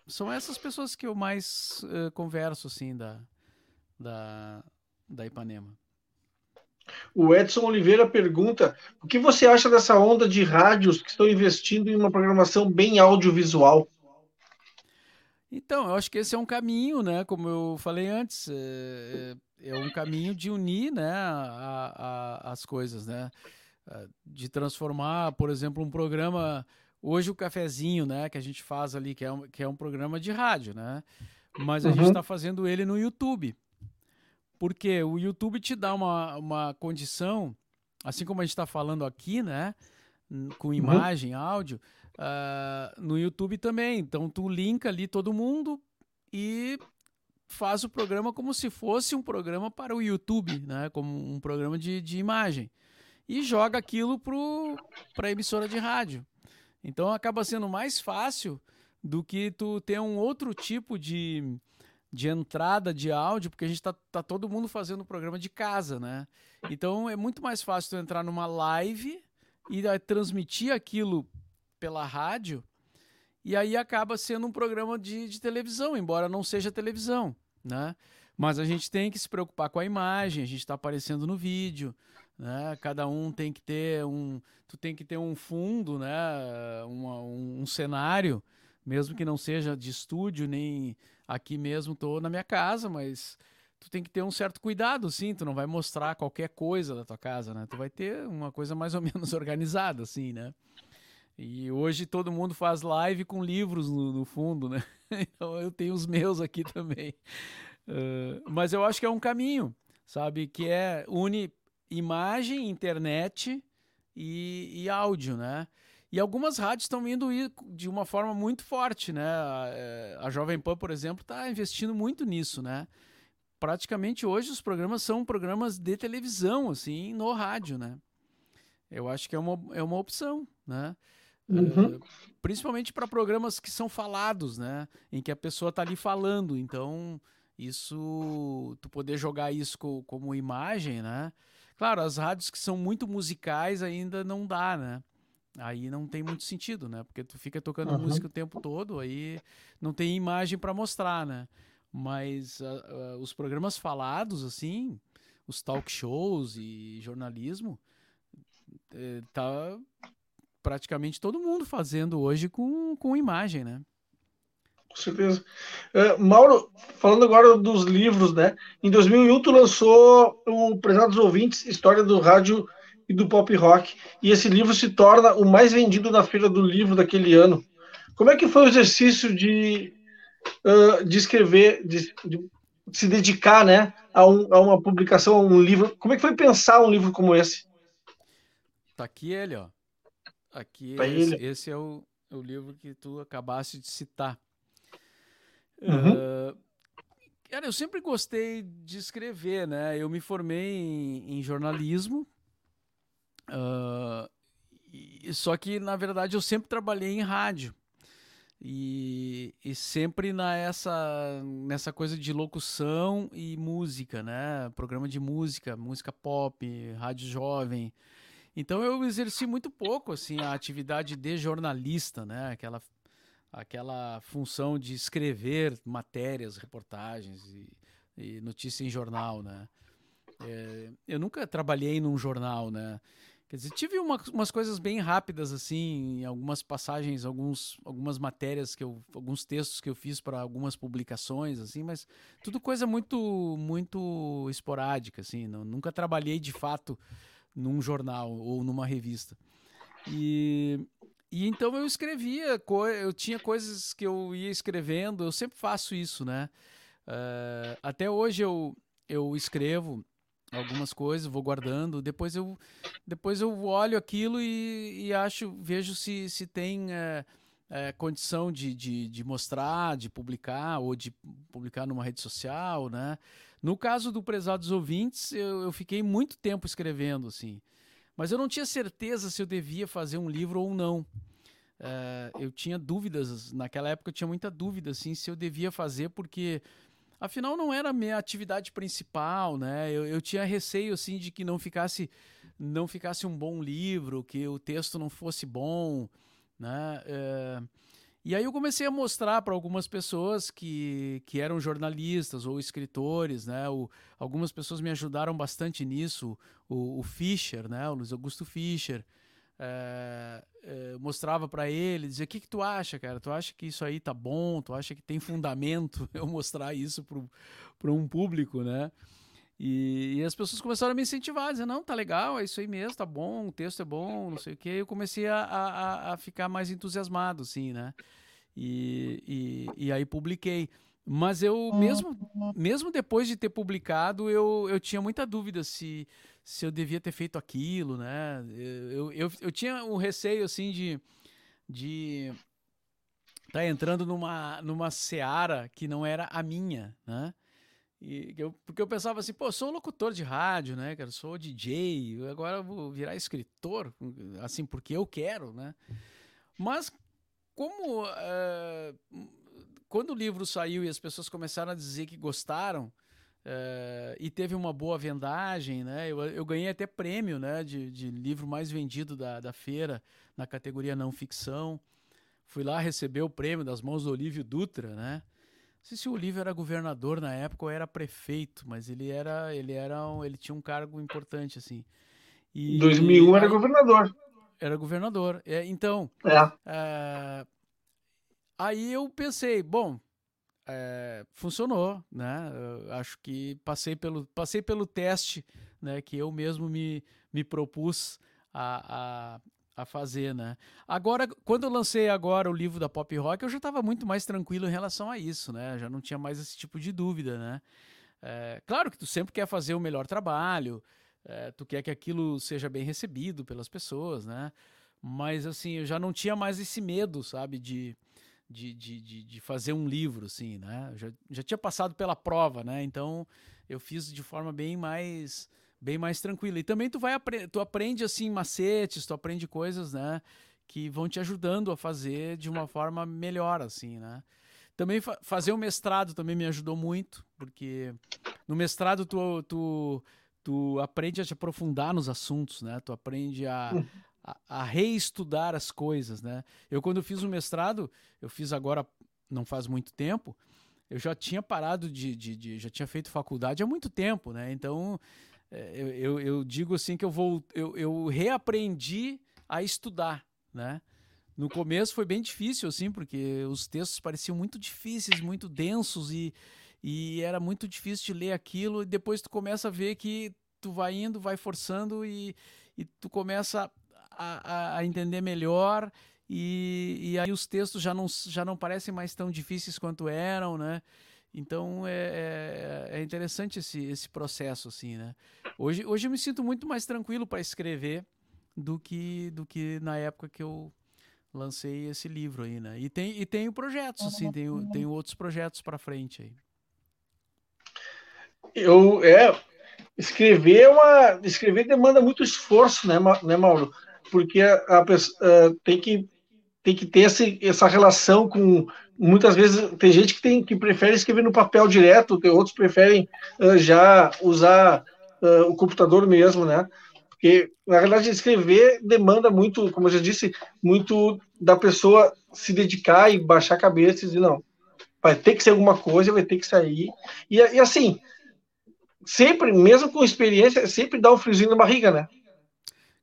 são essas pessoas que eu mais uh, converso, assim, da, da, da Ipanema. O Edson Oliveira pergunta: o que você acha dessa onda de rádios que estão investindo em uma programação bem audiovisual? Então, eu acho que esse é um caminho, né? Como eu falei antes, é, é, é um caminho de unir, né, a, a, as coisas, né? De transformar, por exemplo, um programa hoje o cafezinho, né, que a gente faz ali, que é um, que é um programa de rádio, né? Mas a uhum. gente está fazendo ele no YouTube. Porque o YouTube te dá uma, uma condição, assim como a gente está falando aqui, né? Com uhum. imagem, uhum. áudio, uh, no YouTube também. Então tu linka ali todo mundo e faz o programa como se fosse um programa para o YouTube, né? Como um programa de, de imagem. E joga aquilo para a emissora de rádio. Então acaba sendo mais fácil do que tu ter um outro tipo de, de entrada de áudio, porque a gente tá, tá todo mundo fazendo programa de casa, né? Então é muito mais fácil tu entrar numa live e transmitir aquilo pela rádio, e aí acaba sendo um programa de, de televisão, embora não seja televisão, né? Mas a gente tem que se preocupar com a imagem, a gente está aparecendo no vídeo, né? Cada um tem que ter um, tu tem que ter um fundo, né? Um, um cenário, mesmo que não seja de estúdio nem aqui mesmo estou na minha casa, mas tu tem que ter um certo cuidado, sim. Tu não vai mostrar qualquer coisa da tua casa, né? Tu vai ter uma coisa mais ou menos *laughs* organizada, assim, né? E hoje todo mundo faz live com livros no, no fundo, né? *laughs* Então eu tenho os meus aqui também. Uh, mas eu acho que é um caminho, sabe? Que é une imagem, internet e, e áudio, né? E algumas rádios estão indo de uma forma muito forte, né? A, é, a Jovem Pan, por exemplo, está investindo muito nisso, né? Praticamente hoje os programas são programas de televisão, assim, no rádio, né? Eu acho que é uma, é uma opção, né? Uhum. Uh, principalmente para programas que são falados, né? Em que a pessoa está ali falando. Então, isso, tu poder jogar isso co, como imagem, né? Claro, as rádios que são muito musicais ainda não dá, né? Aí não tem muito sentido, né? Porque tu fica tocando uhum. música o tempo todo, aí não tem imagem para mostrar, né? Mas uh, uh, os programas falados, assim, os talk shows e jornalismo, eh, tá praticamente todo mundo fazendo hoje com, com imagem, né? Com certeza. Uh, Mauro, falando agora dos livros, né? Em 2001 tu lançou o Prezados Ouvintes, História do Rádio e do Pop Rock, e esse livro se torna o mais vendido na feira do livro daquele ano. Como é que foi o exercício de, uh, de escrever, de, de, se dedicar, né, a, um, a, uma publicação, a um livro? Como é que foi pensar um livro como esse? Tá aqui ele, ó. Aqui tá esse, esse é o, é o livro que tu acabaste de citar. Uhum. Uh, cara, eu sempre gostei de escrever, né? Eu me formei em, em jornalismo Uh, e, só que, na verdade, eu sempre trabalhei em rádio. E, e sempre na essa, nessa coisa de locução e música, né? Programa de música, música pop, rádio jovem. Então eu exerci muito pouco assim a atividade de jornalista, né? Aquela aquela função de escrever matérias, reportagens e, e notícia em jornal, né? É, eu nunca trabalhei num jornal, né? Quer dizer, tive uma, umas coisas bem rápidas, assim, algumas passagens, alguns, algumas matérias, que eu, alguns textos que eu fiz para algumas publicações, assim, mas tudo coisa muito, muito esporádica, assim. Não, nunca trabalhei de fato num jornal ou numa revista. E, e então eu escrevia, eu tinha coisas que eu ia escrevendo, eu sempre faço isso, né? Uh, até hoje eu, eu escrevo algumas coisas, vou guardando. Depois eu, depois eu olho aquilo e, e acho, vejo se, se tem é, é, condição de, de, de, mostrar, de publicar ou de publicar numa rede social, né? No caso do Prezados Ouvintes, eu, eu fiquei muito tempo escrevendo, assim. Mas eu não tinha certeza se eu devia fazer um livro ou não. É, eu tinha dúvidas, naquela época eu tinha muita dúvida, assim, se eu devia fazer, porque Afinal, não era a minha atividade principal, né? Eu, eu tinha receio, assim, de que não ficasse, não ficasse um bom livro, que o texto não fosse bom, né? É... E aí eu comecei a mostrar para algumas pessoas que, que eram jornalistas ou escritores, né? O, algumas pessoas me ajudaram bastante nisso. O, o Fischer, né? O Luiz Augusto Fischer, é, é, mostrava para ele, dizia: O que, que tu acha, cara? Tu acha que isso aí tá bom? Tu acha que tem fundamento *laughs* eu mostrar isso para um público, né? E, e, as pessoas começaram a me incentivar, dizer: Não, tá legal, é isso aí mesmo, tá bom, o texto é bom, não sei o quê. Eu comecei a, a, a ficar mais entusiasmado, assim, né? E, e, e aí publiquei. Mas eu, mesmo, mesmo depois de ter publicado, eu, eu tinha muita dúvida se se eu devia ter feito aquilo, né? Eu, eu, eu tinha um receio, assim, de de tá entrando numa, numa seara que não era a minha, né? E eu, porque eu pensava assim, pô, sou locutor de rádio, né, cara? Sou DJ, agora eu vou virar escritor, assim, porque eu quero, né? Mas como uh, quando o livro saiu e as pessoas começaram a dizer que gostaram uh, e teve uma boa vendagem, né? Eu, eu ganhei até prêmio, né, de, de livro mais vendido da, da feira na categoria não ficção. Fui lá receber o prêmio das mãos do Olívio Dutra, né? Não sei se o Olívio era governador na época ou era prefeito, mas ele era, ele era, um, ele tinha um cargo importante assim. Em 2001 era governador. Era governador. É, então, é. é. aí eu pensei, bom, é, funcionou, né? Eu acho que passei pelo, passei pelo teste, né? Que eu mesmo me, me propus a, a, a fazer, né? Agora, quando eu lancei agora o livro da Pop Rock, eu já estava muito mais tranquilo em relação a isso, né? Já não tinha mais esse tipo de dúvida, né? É, claro que tu sempre quer fazer o melhor trabalho, é, tu quer que aquilo seja bem recebido pelas pessoas, né? Mas assim, eu já não tinha mais esse medo, sabe, de, de, de, de, fazer um livro, assim, né? Já, já tinha passado pela prova, né? Então eu fiz de forma bem mais bem mais tranquila. E também tu vai tu aprende assim macetes, tu aprende coisas, né, que vão te ajudando a fazer de uma forma melhor assim, né? Também fa fazer o mestrado também me ajudou muito, porque no mestrado tu, tu tu aprende a te aprofundar nos assuntos, né? Tu aprende a, a, a, reestudar as coisas, né? Eu, quando fiz o mestrado, eu fiz agora, não faz muito tempo, eu já tinha parado de, de, de já tinha feito faculdade há muito tempo, né? Então, eu, eu, eu digo assim que eu vou, eu, eu reaprendi a estudar, né? No começo foi bem difícil, assim, porque os textos pareciam muito difíceis, muito densos e e era muito difícil de ler aquilo, e depois tu começa a ver que tu vai indo, vai forçando e, e tu começa a, a, entender melhor e, e aí os textos já não, já não parecem mais tão difíceis quanto eram, né? Então é, é, é interessante esse, esse processo, assim, né? Hoje, hoje eu me sinto muito mais tranquilo para escrever do que, do que na época que eu lancei esse livro aí, né? E, tem, e tenho projetos, assim, tenho, tenho outros projetos para frente aí. Eu, é, escrever é uma, escrever demanda muito esforço, né, né Mauro? Porque a, a pessoa tem que tem que ter esse, essa relação com muitas vezes tem gente que tem que prefere escrever no papel direto, tem outros preferem uh, já usar uh, o computador mesmo, né? Porque na realidade escrever demanda muito, como eu já disse, muito da pessoa se dedicar e baixar a cabeça e dizer não, vai ter que ser alguma coisa, vai ter que sair. E, e assim, sempre, mesmo com experiência, sempre dá um friozinho na barriga, né?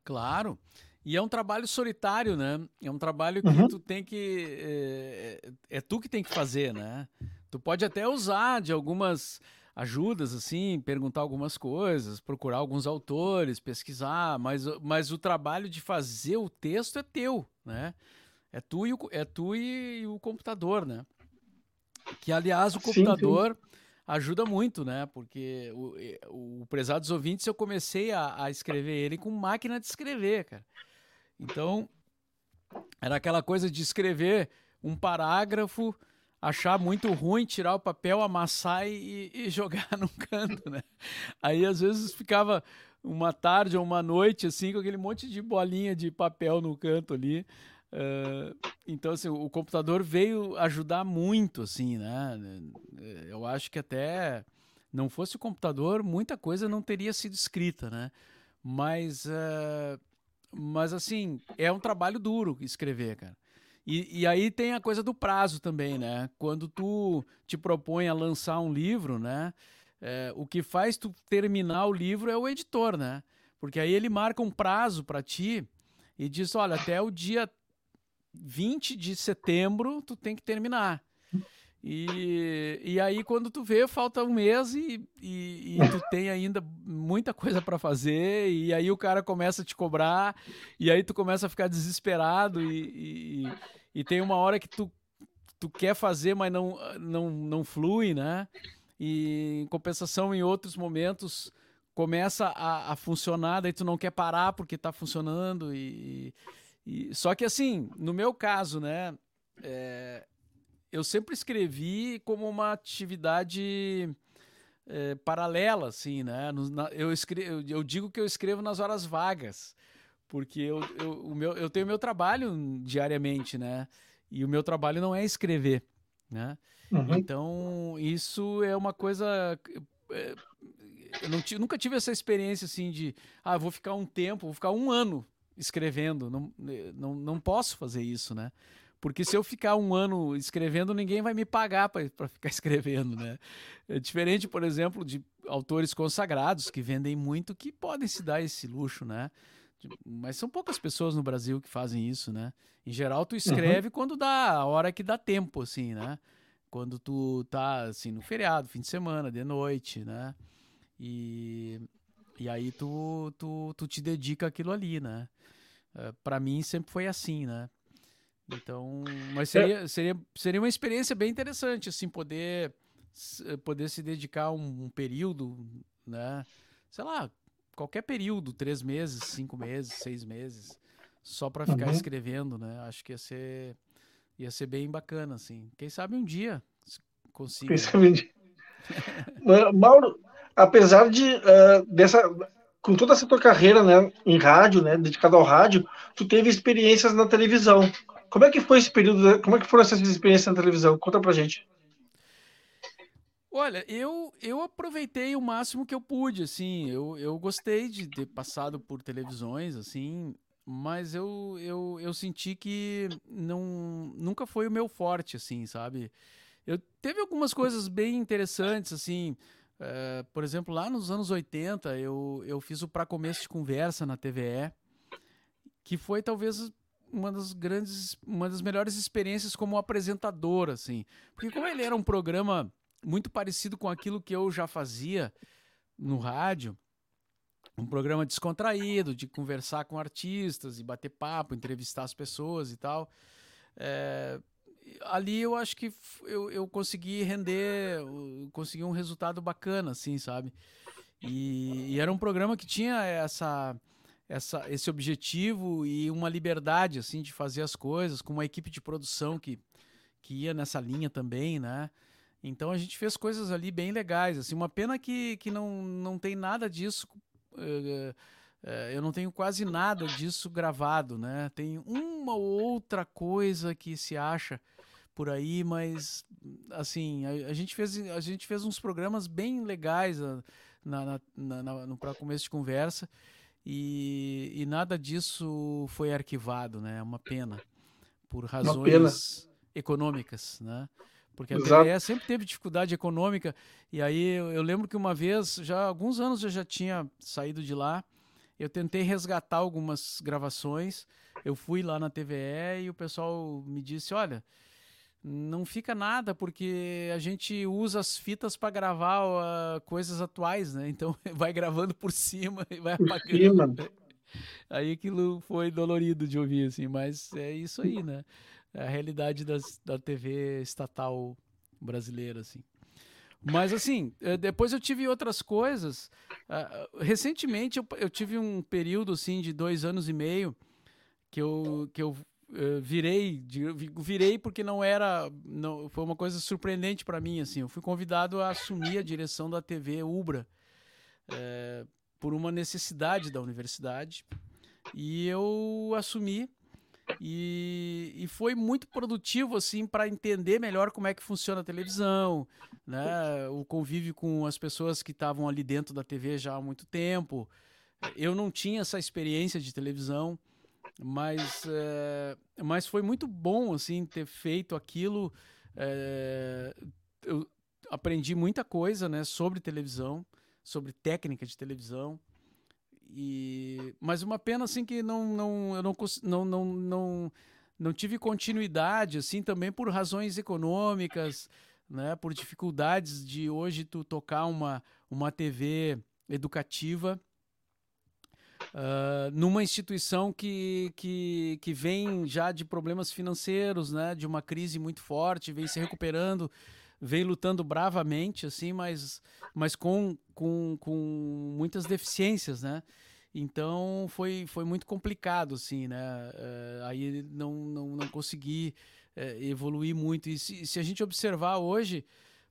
Claro. E é um trabalho solitário, né? É um trabalho que uhum. tu tem que. É, é, é, tu que tem que fazer, né? Tu pode até usar de algumas ajudas, assim, perguntar algumas coisas, procurar alguns autores, pesquisar, mas, mas o trabalho de fazer o texto é teu, né? É tu e o, é tu e, o computador, né? Que, aliás, o computador. Sim, sim ajuda muito, né? Porque o, o Prezados Ouvintes eu comecei a, a, escrever ele com máquina de escrever, cara. Então, era aquela coisa de escrever um parágrafo, achar muito ruim, tirar o papel, amassar e, e *laughs* jogar num canto, né? Aí às vezes ficava uma tarde ou uma noite assim com aquele monte de bolinha de papel no canto ali. Uh, então, assim, o computador veio ajudar muito, assim, né? Eu acho que até não fosse o computador, muita coisa não teria sido escrita, né? Mas, uh, mas assim, é um trabalho duro escrever, cara. E, e, aí tem a coisa do prazo também, né? Quando tu te propõe a lançar um livro, né? É, o que faz tu terminar o livro é o editor, né? Porque aí ele marca um prazo para ti e diz, olha, até o dia 20 de setembro tu tem que terminar. E, e aí, quando tu vê, falta um mês e, e, e tu tem ainda muita coisa para fazer, e aí o cara começa a te cobrar, e aí tu começa a ficar desesperado, e, e, e tem uma hora que tu, tu quer fazer, mas não, não, não flui, né? E em compensação, em outros momentos, começa a, a funcionar, daí tu não quer parar porque está funcionando, e, e, só que assim, no meu caso, né, é, eu sempre escrevi como uma atividade é, paralela, assim, né? Eu, escrevo, eu, digo que eu escrevo nas horas vagas, porque eu, eu, o meu, eu tenho meu trabalho diariamente, né? E o meu trabalho não é escrever, né? Uhum. Então, isso é uma coisa. É, eu nunca tive essa experiência assim de, ah, vou ficar um tempo, vou ficar um ano escrevendo. Não, não, não posso fazer isso, né? Porque se eu ficar um ano escrevendo, ninguém vai me pagar para ficar *laughs* escrevendo, né? É diferente, por exemplo, de autores consagrados que vendem muito, que podem se dar esse luxo, né? Mas são poucas pessoas no Brasil que fazem isso, né? Em geral, tu escreve uhum. quando dá a hora que dá tempo, assim, né? Quando tu tá, assim, no feriado, fim de semana, de noite, né? E, e aí tu, tu, tu te dedica aquilo ali, né? Uh, para mim sempre foi assim, né? Então, mas seria, seria, seria uma experiência bem interessante, assim, poder, poder se dedicar um, um período, né? Sei lá, qualquer período, três meses, cinco meses, seis meses, só para ficar uhum. escrevendo, né? Acho que ia ser, ia ser bem bacana, assim. Quem sabe um dia consiga. Quem sabe um dia. *laughs* Mauro, apesar de uh, dessa com toda essa tua carreira, né, em rádio, né, dedicado ao rádio, tu teve experiências na televisão. Como é que foi esse período? Como é que foram essas experiências na televisão? Conta pra gente. Olha, eu, eu aproveitei o máximo que eu pude, assim, eu, eu gostei de ter passado por televisões, assim, mas eu, eu, eu senti que não, nunca foi o meu forte, assim, sabe? Eu teve algumas coisas bem interessantes, assim, é, por exemplo, lá nos anos 80, eu, eu fiz o Pra Começo de Conversa na TVE, que foi talvez uma das grandes, uma das melhores experiências como apresentador, assim. Porque como ele era um programa muito parecido com aquilo que eu já fazia no rádio. Um programa descontraído, de conversar com artistas e bater papo, entrevistar as pessoas e tal. É, ali eu acho que eu, eu consegui render, consegui um resultado bacana, assim, sabe? E, e, era um programa que tinha essa, essa, esse objetivo e uma liberdade, assim, de fazer as coisas, com uma equipe de produção que, que ia nessa linha também, né? Então a gente fez coisas ali bem legais. Assim, uma pena que, que não, não tem nada disso. Uh, uh, eu não tenho quase nada disso gravado, né? Tem uma ou outra coisa que se acha por aí, mas assim, a, a gente, fez, a gente fez uns programas bem legais na, na, na, no para começo de conversa e, e nada disso foi arquivado, né? É uma pena. Por razões pena. econômicas, né? Porque a Exato. TVE sempre teve dificuldade econômica. E aí eu, eu, lembro que uma vez, já alguns anos eu já tinha saído de lá. Eu tentei resgatar algumas gravações. Eu fui lá na TVE e o pessoal me disse: olha, não fica nada porque a gente usa as fitas para gravar uh, coisas atuais, né? Então *laughs* vai gravando por cima e vai por apagando. Cima. Aí aquilo foi dolorido de ouvir, assim, mas é isso aí, né? É a realidade das, da TV estatal brasileira, assim. Mas assim, eh, depois eu tive outras coisas. Uh, recentemente eu, eu, tive um período assim de dois anos e meio que eu, que eu uh, virei, virei porque não era, não, foi uma coisa surpreendente para mim assim. Eu fui convidado a assumir a direção da TV Ubra uh, por uma necessidade da universidade e eu assumi e, e foi muito produtivo assim para entender melhor como é que funciona a televisão, né? O convívio com as pessoas que estavam ali dentro da TV já há muito tempo. Eu não tinha essa experiência de televisão, mas, é, mas foi muito bom assim ter feito aquilo. É, eu aprendi muita coisa, né, sobre televisão, sobre técnica de televisão. E, mas uma pena assim que não, não, eu não, não, não, não, não tive continuidade assim também por razões econômicas, né, por dificuldades de hoje tu tocar uma, uma TV educativa uh, numa instituição que, que, que vem já de problemas financeiros, né, de uma crise muito forte, vem se recuperando, vem lutando bravamente, assim, mas, mas com, com, com muitas deficiências, né? Então foi, foi muito complicado, assim, né? Uh, aí não, não, não consegui uh, evoluir muito. E se, se, a gente observar hoje,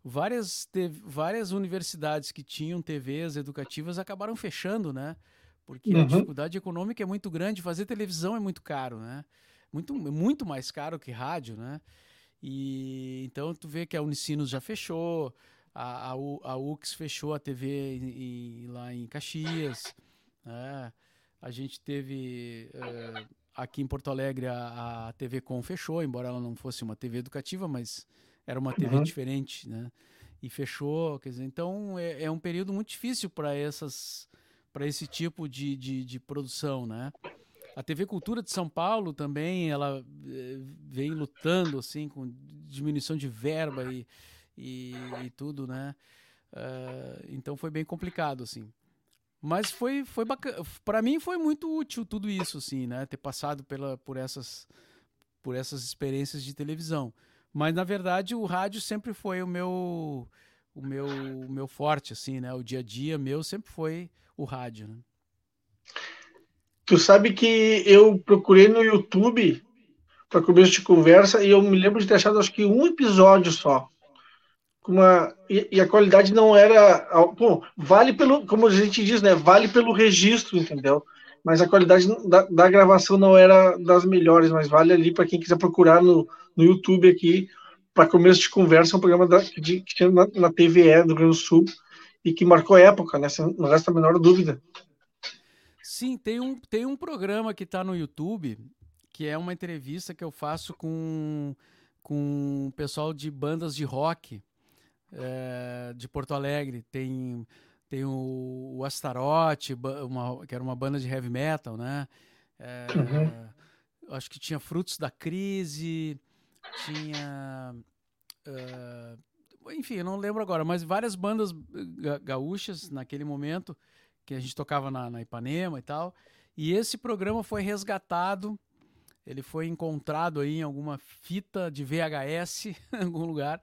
várias, várias universidades que tinham TVs educativas acabaram fechando, né? Porque uhum. a dificuldade econômica é muito grande, fazer televisão é muito caro, né? Muito, muito mais caro que rádio, né? E então tu vê que a Unicinos já fechou, a, a, a UX fechou a TV em, em, lá em Caxias, né? A gente teve uh, aqui em Porto Alegre a, a TV Com fechou, embora ela não fosse uma TV educativa, mas era uma TV uhum. diferente, né? E fechou, quer dizer, então é, é um período muito difícil para essas para esse tipo de, de, de, produção, né? A TV Cultura de São Paulo também, ela eh, vem lutando, assim, com diminuição de verba e, e, e tudo, né? Uh, então foi bem complicado, assim. Mas foi, foi bacana. Para mim foi muito útil tudo isso, assim, né? Ter passado pela, por, essas, por essas experiências de televisão. Mas, na verdade, o rádio sempre foi o meu o meu, o meu forte, assim, né? O dia a dia meu sempre foi o rádio, né? Tu sabe que eu procurei no YouTube para começo de conversa e eu me lembro de ter achado acho que um episódio só. Uma, e, a qualidade não era. Bom, vale pelo. Como a gente diz, né? Vale pelo registro, entendeu? Mas a qualidade da, da gravação não era das melhores, mas vale ali para quem quiser procurar no, no YouTube aqui, para começo de conversa, um programa da, de, que tinha na, na TVE do Rio Grande do Sul e que marcou época, né? Não resta a menor dúvida. Sim, tem um, tem um programa que está no YouTube que é uma entrevista que eu faço com, com o pessoal de bandas de rock é, de Porto Alegre. Tem, tem o, o Astarote, uma, que era uma banda de heavy metal, né? É, uhum. Acho que tinha Frutos da Crise, tinha. Uh, enfim, não lembro agora, mas várias bandas ga gaúchas naquele momento que a gente tocava na, na, Ipanema e tal. E esse programa foi resgatado, ele foi encontrado aí em alguma fita de VHS *laughs* em algum lugar.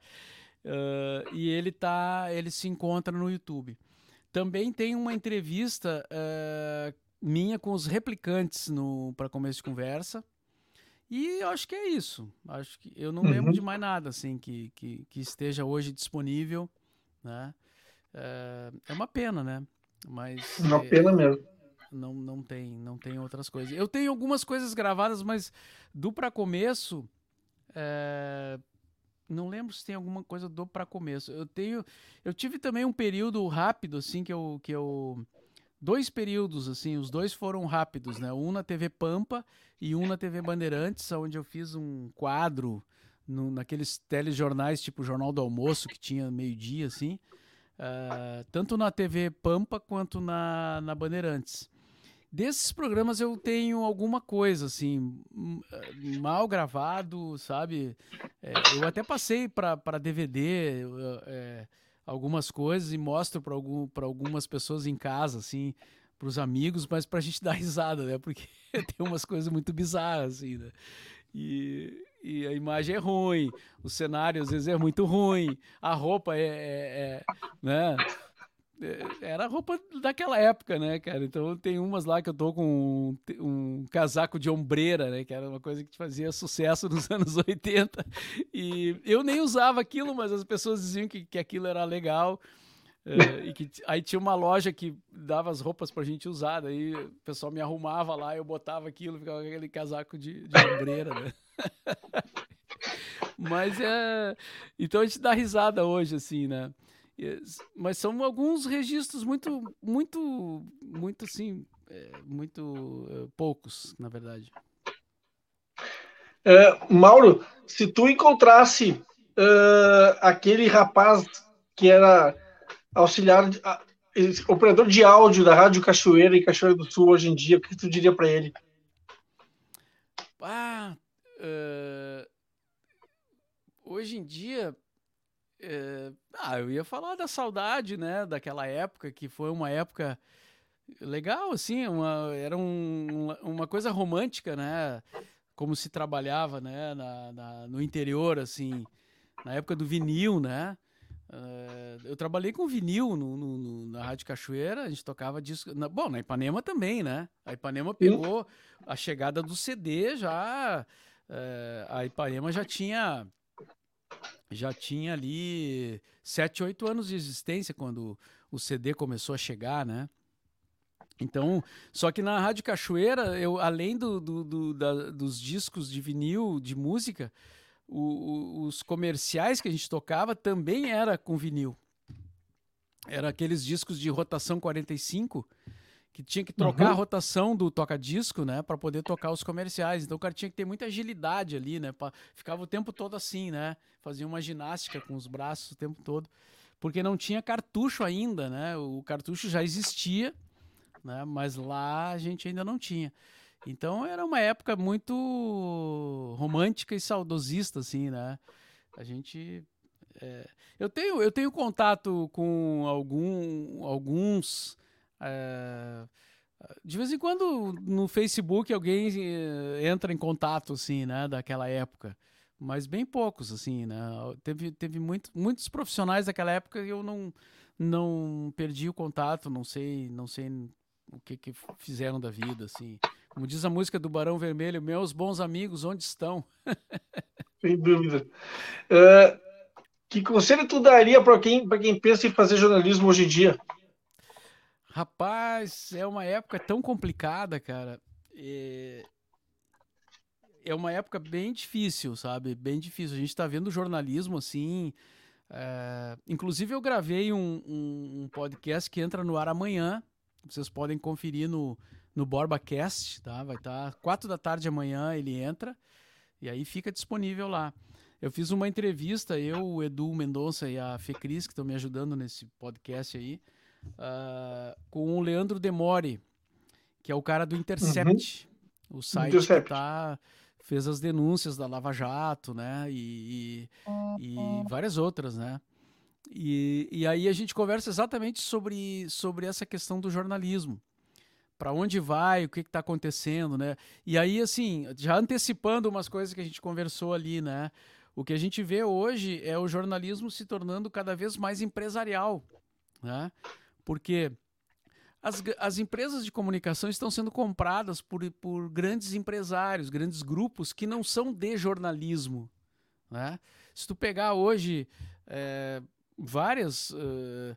Uh, e ele tá, ele se encontra no YouTube. Também tem uma entrevista uh, minha com os replicantes no para começo de conversa. E eu acho que é isso. Acho que eu não uhum. lembro de mais nada assim que, que, que esteja hoje disponível, né? É, é uma pena, né? Mas uma é, pena mesmo. Não, não tem, não tem outras coisas. Eu tenho algumas coisas gravadas, mas do para começo, é, não lembro se tem alguma coisa do para começo. Eu tenho, eu tive também um período rápido assim que eu que eu dois períodos, assim, os dois foram rápidos, né? Um na TV Pampa e um na TV Bandeirantes, onde eu fiz um quadro no, naqueles telejornais, tipo Jornal do Almoço, que tinha meio-dia, assim, uh, tanto na TV Pampa quanto na, na Bandeirantes. Desses programas eu tenho alguma coisa, assim, mal gravado, sabe? É, eu até passei para DVD. É, algumas coisas e mostro para algum, algumas pessoas em casa, assim, para os amigos, mas para a gente *laughs* dar risada, né? Porque *laughs* tem umas coisas muito bizarras, assim, né? E, e a imagem é ruim, o cenário às vezes é muito ruim, a roupa é, é, é né? É, era roupa daquela época, né, cara? Então tem umas lá que eu tô com um, um, casaco de ombreira, né? Que era uma coisa que fazia sucesso *laughs* nos anos 80. E eu nem usava aquilo, mas as pessoas diziam que, que aquilo era legal. Uh, e que aí tinha uma loja que dava as roupas pra gente usar, daí o pessoal me arrumava lá, eu botava aquilo, ficava com aquele casaco de, de ombreira, né? *laughs* Mas é. Então a gente dá risada hoje, assim, né? Mas são alguns registros muito, muito, muito assim, é, muito é, poucos, na verdade. É, Mauro, se tu encontrasse uh, aquele rapaz que era auxiliar, uh, operador de áudio da Rádio Cachoeira e Cachoeira do Sul hoje em dia, o que tu diria para ele? Ah, uh, hoje em dia é, ah, eu ia falar da saudade, né? Daquela época, que foi uma época legal, assim, uma, era um, uma coisa romântica, né? Como se trabalhava, né? Na, na, no interior, assim, na época do vinil, né? Uh, eu trabalhei com vinil no, no, no, na Rádio Cachoeira, a gente tocava disco. Na, bom, na Ipanema também, né? A Ipanema pegou a chegada do CD já. Uh, a Ipanema já tinha já tinha ali 7, 8 anos de existência quando o CD começou a chegar, né? Então, só que na Rádio Cachoeira, eu, além do, do, do da, dos discos de vinil, de música, o, o, os comerciais que a gente tocava também era com vinil. Era aqueles discos de rotação 45, que tinha que trocar uhum. a rotação do toca-disco, né, para poder tocar os comerciais. Então o cara tinha que ter muita agilidade ali, né, pra, ficava o tempo todo assim, né, fazia uma ginástica com os braços o tempo todo, porque não tinha cartucho ainda, né, o cartucho já existia, né? Mas lá a gente ainda não tinha. Então era uma época muito romântica e saudosista, assim, né? A gente. É... eu, tenho, eu tenho contato com algum, alguns. É... de vez em quando no Facebook alguém é, entra em contato, assim, né? Daquela época. Mas bem poucos, assim, né? Teve, teve muito, muitos profissionais daquela época e eu não, não perdi o contato, não sei, não sei o que, que fizeram da vida, assim. Como diz a música do Barão Vermelho, meus bons amigos, onde estão? *laughs* Sem dúvida. Uh, que conselho tu daria para quem, quem pensa em fazer jornalismo hoje em dia? Rapaz, é uma época tão complicada, cara. É, é uma época bem difícil, sabe? Bem difícil. A gente está vendo jornalismo assim. É... Inclusive, eu gravei um, um, um, podcast que entra no ar amanhã, vocês podem conferir no, no BorbaCast, tá? Vai estar tá, quatro da tarde amanhã ele entra e aí fica disponível lá. Eu fiz uma entrevista, eu, o Edu Mendonça e a Fecris, que estão me ajudando nesse podcast aí, uh, com o Leandro Demore, que é o cara do Intercept, uhum. o site Intercept. que tá, fez as denúncias da Lava Jato, né? E, e, e várias outras, né? E, e aí a gente conversa exatamente sobre, sobre essa questão do jornalismo. Para onde vai, o que está acontecendo, né? E aí, assim, já antecipando umas coisas que a gente conversou ali, né? O que a gente vê hoje é o jornalismo se tornando cada vez mais empresarial, né? Porque as, as empresas de comunicação estão sendo compradas por, por grandes empresários, grandes grupos que não são de jornalismo, né? Se tu pegar hoje é, várias. Uh,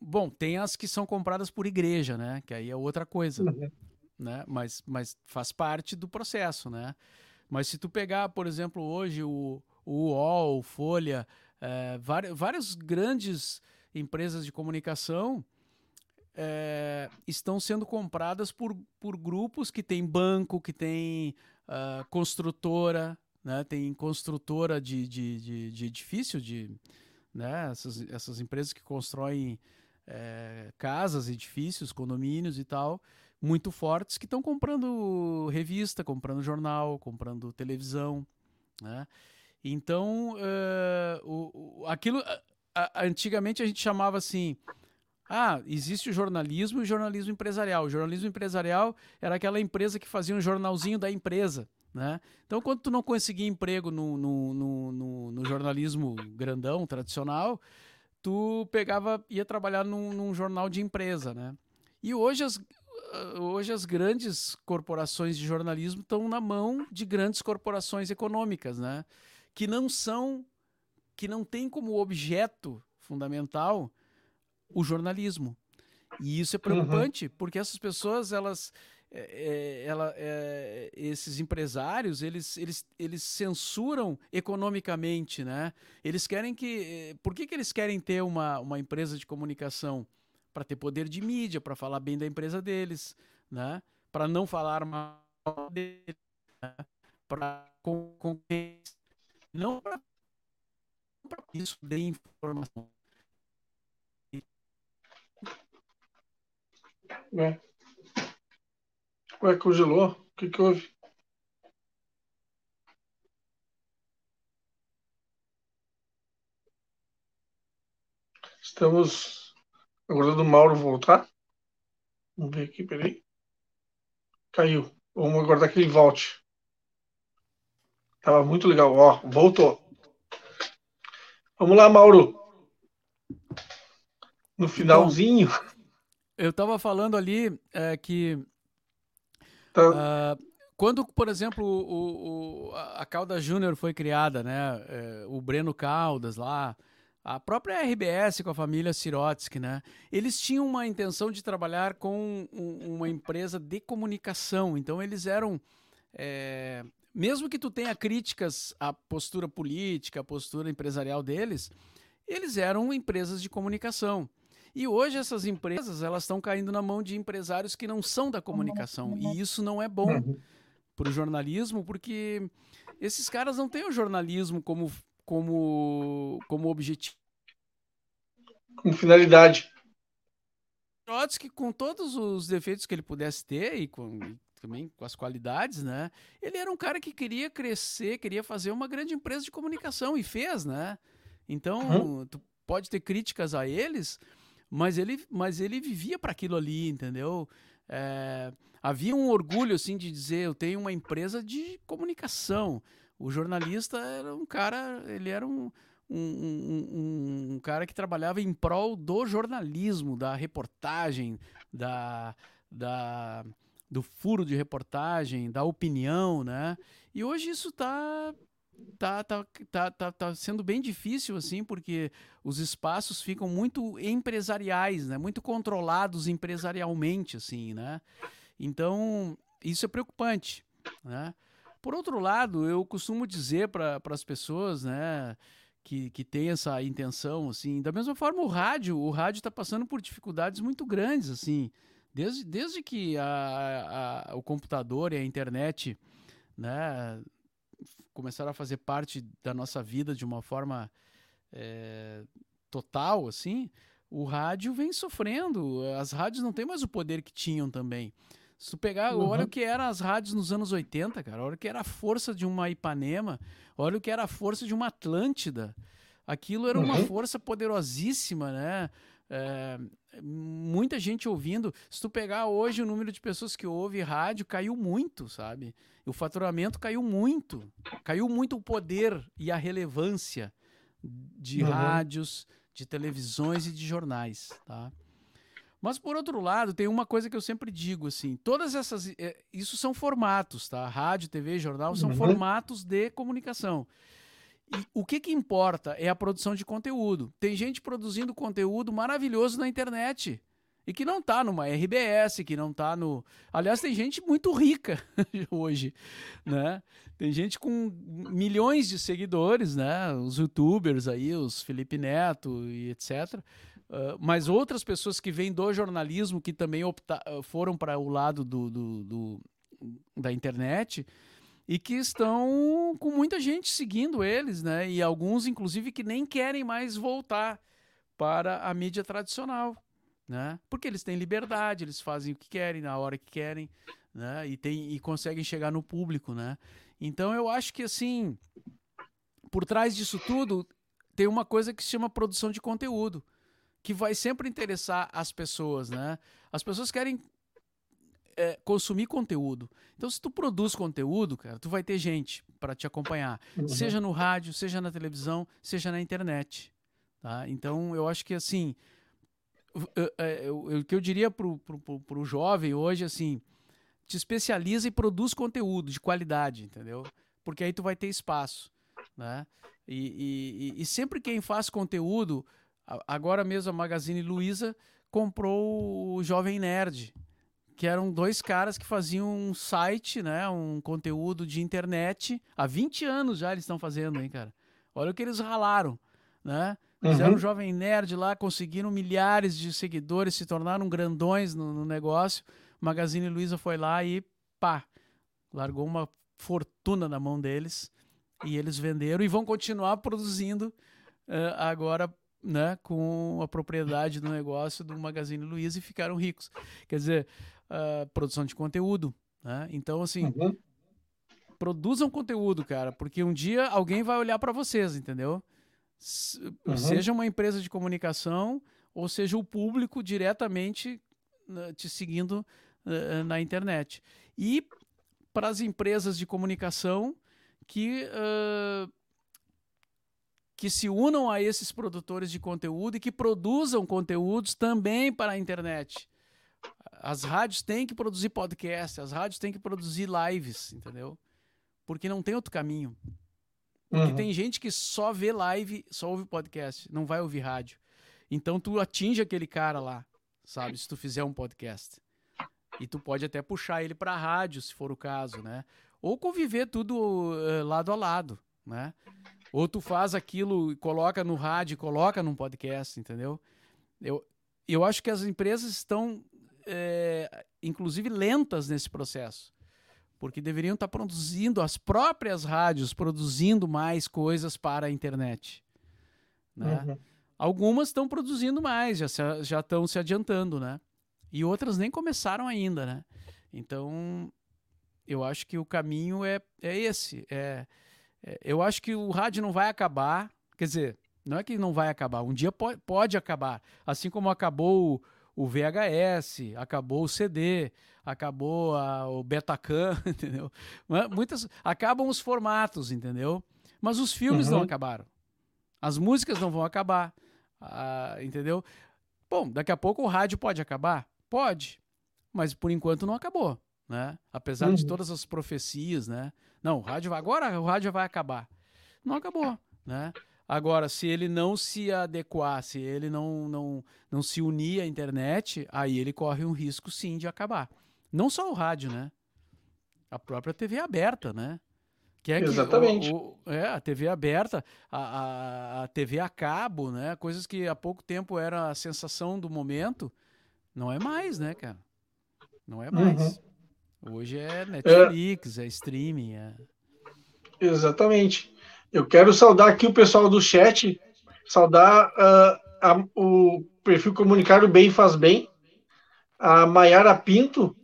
bom, tem as que são compradas por igreja, né? Que aí é outra coisa. Uhum. Né? Mas, mas faz parte do processo, né? Mas se tu pegar, por exemplo, hoje o, o UOL, o Folha, é, várias, várias grandes empresas de comunicação é, estão sendo compradas por, por grupos que tem banco, que tem uh, construtora, né? tem construtora de, de, de, de edifício, de, né? Essas, essas empresas que constroem é, casas, edifícios, condomínios e tal, muito fortes, que estão comprando revista, comprando jornal, comprando televisão, né? Então, uh, o, o, aquilo, a, antigamente a gente chamava assim, ah, existe o jornalismo e o jornalismo empresarial. O jornalismo empresarial era aquela empresa que fazia um jornalzinho da empresa. Né? Então, quando tu não conseguia emprego no, no, no, no, jornalismo grandão, tradicional, tu pegava, ia trabalhar num, num, jornal de empresa, né? E hoje as, hoje as grandes corporações de jornalismo estão na mão de grandes corporações econômicas, né? Que não são, que não tem como objeto fundamental o jornalismo. E isso é uhum. preocupante, uhum. porque essas pessoas, elas, é, é, ela, é, esses empresários eles, eles, eles censuram economicamente, né? Eles querem que, é, por que, que eles querem ter uma, uma empresa de comunicação para ter poder de mídia, para falar bem da empresa deles, né? Para não falar mal deles, né? para concorrência, não para isso de informação. É. Ué, congelou? O que, que houve? Estamos aguardando o Mauro voltar. Vamos ver aqui, peraí. Caiu. Vamos aguardar que ele volte. Tava muito legal. Ó, voltou. Vamos lá, Mauro. No finalzinho. Eu estava falando ali é, que Uh, quando, por exemplo, o, o, a Caldas Júnior foi criada, né? É, o Breno Caldas lá, A própria RBS com a família Sirotsky, né? Eles tinham uma intenção de trabalhar com um, uma empresa de comunicação. Então eles eram, é, mesmo que tu tenha críticas à postura política, à postura empresarial deles, eles eram empresas de comunicação. E hoje essas empresas elas estão caindo na mão de empresários que não são da comunicação. E isso não é bom uhum. para o jornalismo, porque esses caras não têm o jornalismo como como, como objetivo. Com finalidade. que com todos os defeitos que ele pudesse ter e com, também com as qualidades, né? Ele era um cara que queria crescer, queria fazer uma grande empresa de comunicação e fez, né? Então, uhum. tu pode ter críticas a eles, mas ele, mas ele vivia para aquilo ali, entendeu? É, havia um orgulho assim de dizer, eu tenho uma empresa de comunicação. O jornalista era um cara, ele era um, um, um, um, cara que trabalhava em prol do jornalismo, da reportagem, da, da, do furo de reportagem, da opinião, né? E hoje isso está tá, tá, tá, tá, tá sendo bem difícil, assim, porque os espaços ficam muito empresariais, né? Muito controlados empresarialmente, assim, né? Então, isso é preocupante, né? Por outro lado, eu costumo dizer para as pessoas, né, que, que tem essa intenção, assim, da mesma forma o rádio, o rádio está passando por dificuldades muito grandes, assim, desde, desde que a, a, o computador e a internet, né, começaram a fazer parte da nossa vida de uma forma é, total, assim, o rádio vem sofrendo. As rádios não têm mais o poder que tinham também. Se tu pegar, uhum. olha o que eram as rádios nos anos 80, cara. Olha o que era a força de uma Ipanema. Olha o que era a força de uma Atlântida. Aquilo era uma uhum. força poderosíssima, né? É, muita gente ouvindo. Se tu pegar hoje o número de pessoas que ouve rádio, caiu muito, sabe? O faturamento caiu muito. Caiu muito o poder e a relevância de uhum. rádios, de televisões e de jornais, tá? Mas por outro lado, tem uma coisa que eu sempre digo assim, todas essas é, isso são formatos, tá? Rádio, TV, jornal são uhum. formatos de comunicação. E o que que importa é a produção de conteúdo. Tem gente produzindo conteúdo maravilhoso na internet e que não está numa RBS, que não está no. Aliás, tem gente muito rica *laughs* hoje, né? Tem gente com milhões de seguidores, né? Os YouTubers aí, os Felipe Neto e etc. Uh, mas outras pessoas que vêm do jornalismo, que também opta, uh, foram para o lado do, do, do, da internet e que estão com muita gente seguindo eles, né? E alguns, inclusive, que nem querem mais voltar para a mídia tradicional, né? Porque eles têm liberdade, eles fazem o que querem na hora que querem, né? E, tem, e conseguem chegar no público, né? Então eu acho que assim, por trás disso tudo tem uma coisa que se chama produção de conteúdo que vai sempre interessar as pessoas, né? As pessoas querem é, consumir conteúdo. Então, se tu produz conteúdo, cara, tu vai ter gente para te acompanhar, uhum. seja no rádio, seja na televisão, seja na internet. Tá? Então, eu acho que assim, é, o que eu diria pro, pro, pro, pro jovem hoje, assim, te especializa e produz conteúdo de qualidade, entendeu? Porque aí tu vai ter espaço, né? E, e, e sempre quem faz conteúdo Agora mesmo a Magazine Luiza comprou o Jovem Nerd, que eram dois caras que faziam um site, né, um conteúdo de internet. Há 20 anos já eles estão fazendo, hein, cara. Olha o que eles ralaram, né? Fizeram uhum. um Jovem Nerd lá, conseguiram milhares de seguidores, se tornaram grandões no, no negócio. Magazine Luiza foi lá e pá, largou uma fortuna na mão deles e eles venderam e vão continuar produzindo uh, agora né, com a propriedade do negócio do Magazine Luiza e ficaram ricos. Quer dizer, uh, produção de conteúdo. Né? Então, assim, uhum. produzam conteúdo, cara, porque um dia alguém vai olhar para vocês, entendeu? uhum. Seja uma empresa de comunicação ou seja o público diretamente né, te seguindo uh, na internet. E para as empresas de comunicação que uh, que se unam a esses produtores de conteúdo e que produzam conteúdos também para a internet. As rádios têm que produzir podcast, as rádios têm que produzir lives, entendeu? Porque não tem outro caminho. Porque uhum. tem gente que só vê live, só ouve podcast, não vai ouvir rádio. Então tu atinge aquele cara lá, sabe? Se tu fizer um podcast. E tu pode até puxar ele para rádio, se for o caso, né? Ou conviver tudo uh, lado a lado, né? Ou tu faz aquilo e coloca no rádio, coloca num podcast, entendeu? Eu, eu acho que as empresas estão, é, inclusive, lentas nesse processo porque deveriam estar produzindo as próprias rádios, produzindo mais coisas para a internet. Né? Uhum. Algumas estão produzindo mais, já, se, já estão se adiantando, né? E outras nem começaram ainda, né? Então, eu acho que o caminho é, é esse. É, é, eu acho que o rádio não vai acabar, quer dizer, não é que não vai acabar, um dia pode, pode acabar. Assim como acabou o, VHS, acabou o CD, acabou a, o Betacam, *laughs* entendeu? Muitas acabam os formatos, entendeu? Mas os filmes uhum. não acabaram. As músicas não vão acabar, ah, entendeu? Bom, daqui a pouco o rádio pode acabar? Pode, mas por enquanto não acabou, né? Apesar uhum. de todas as profecias, né? Não, o rádio vai, agora o rádio vai acabar. Não acabou, né? Agora, se ele não se adequar, se ele não, não, não se unir à internet, aí ele corre um risco sim de acabar. Não só o rádio, né? A própria TV aberta, né? Que é Exatamente. Que o, o, é, a TV aberta, a, a, a, TV a cabo, né? Coisas que há pouco tempo era a sensação do momento, não é mais, né, cara? Não é mais. Uhum. Hoje é Netflix, é, é streaming. É... Exatamente. Eu quero saudar aqui o pessoal do chat, saudar uh, a, o perfil Comunicar o Bem Faz Bem, a Maiara Pinto,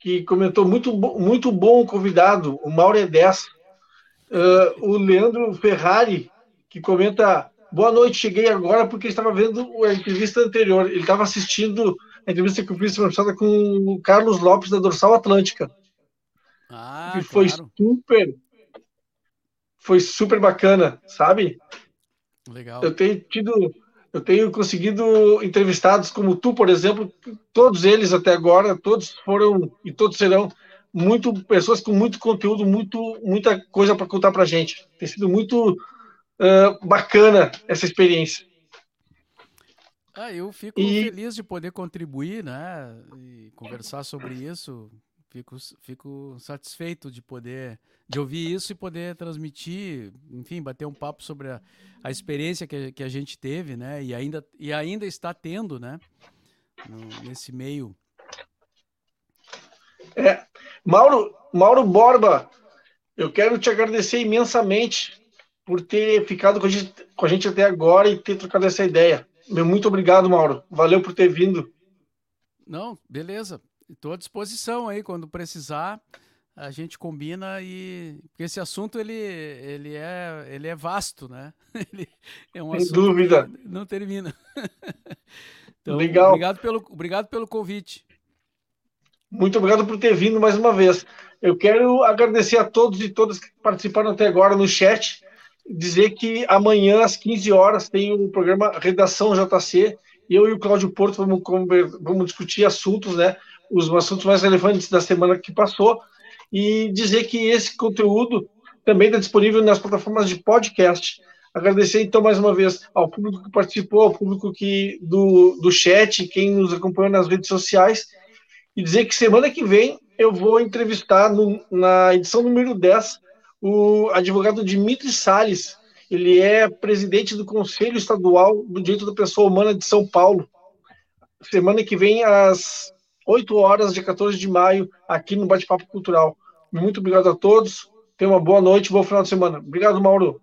que comentou muito, muito bom o convidado, o Mauro Edes. Uh, o Leandro Ferrari, que comenta: Boa noite, cheguei agora porque estava vendo a entrevista anterior. Ele estava assistindo a entrevista que eu fiz semana com o Carlos Lopes da Dorsal Atlântica. Ah, que foi claro. super. Foi super bacana, sabe? Legal. Eu tenho tido eu tenho conseguido entrevistados como tu, por exemplo, todos eles até agora, todos foram e todos serão muito pessoas com muito conteúdo, muito muita coisa para contar para gente. Tem sido muito uh, bacana essa experiência. Ah, eu fico e... feliz de poder contribuir, né, e conversar sobre isso. Fico, fico satisfeito de poder de ouvir isso e poder transmitir, enfim, bater um papo sobre a, a experiência que, que a gente teve, né? E ainda, e ainda está tendo, né? No, nesse meio. É, Mauro, Mauro Borba, eu quero te agradecer imensamente por ter ficado com a gente, com a gente até agora e ter trocado essa ideia. Muito obrigado, Mauro. Valeu por ter vindo. Não, beleza. Estou à disposição aí quando precisar a gente combina e porque esse assunto ele, ele é ele é vasto, né? *laughs* Ele é um Sem assunto dúvida. não termina. *laughs* Então, Legal. Obrigado pelo obrigado pelo convite. Muito obrigado por ter vindo mais uma vez. Eu quero agradecer a todos e todas que participaram até agora no chat, dizer que amanhã às 15 horas tem o programa Redação JC. Eu e o Cláudio Porto vamos, vamos discutir assuntos, né? Os assuntos mais relevantes da semana que passou e dizer que esse conteúdo também está disponível nas plataformas de podcast. Agradecer então mais uma vez ao público que participou, ao público que do, do chat, quem nos acompanhou nas redes sociais, e dizer que semana que vem eu vou entrevistar no, na edição número 10 o advogado Dimitri Salles. Ele é presidente do Conselho Estadual do Direito da Pessoa Humana de São Paulo. Semana que vem, às 8 horas de 14 de maio, aqui no Bate-Papo Cultural. Muito obrigado a todos. Tenha uma boa noite, bom final de semana. Obrigado, Mauro.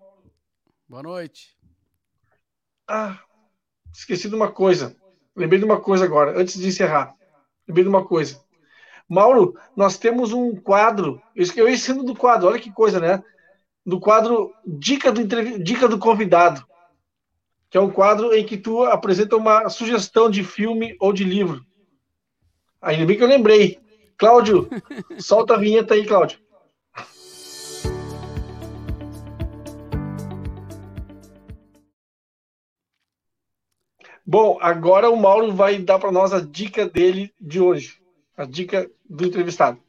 Boa noite. Ah, esqueci de uma coisa. Lembrei de uma coisa agora, antes de encerrar. Lembrei de uma coisa. Mauro, nós temos um quadro. Eu sendo do quadro, olha que coisa, né? Do quadro Dica do, Dica do Convidado. Que é um quadro em que tu apresenta uma sugestão de filme ou de livro. Ainda bem que eu lembrei. Cláudio, *laughs* solta a vinheta aí, Cláudio. Bom, agora o Mauro vai dar para nós a dica dele de hoje, a dica do entrevistado.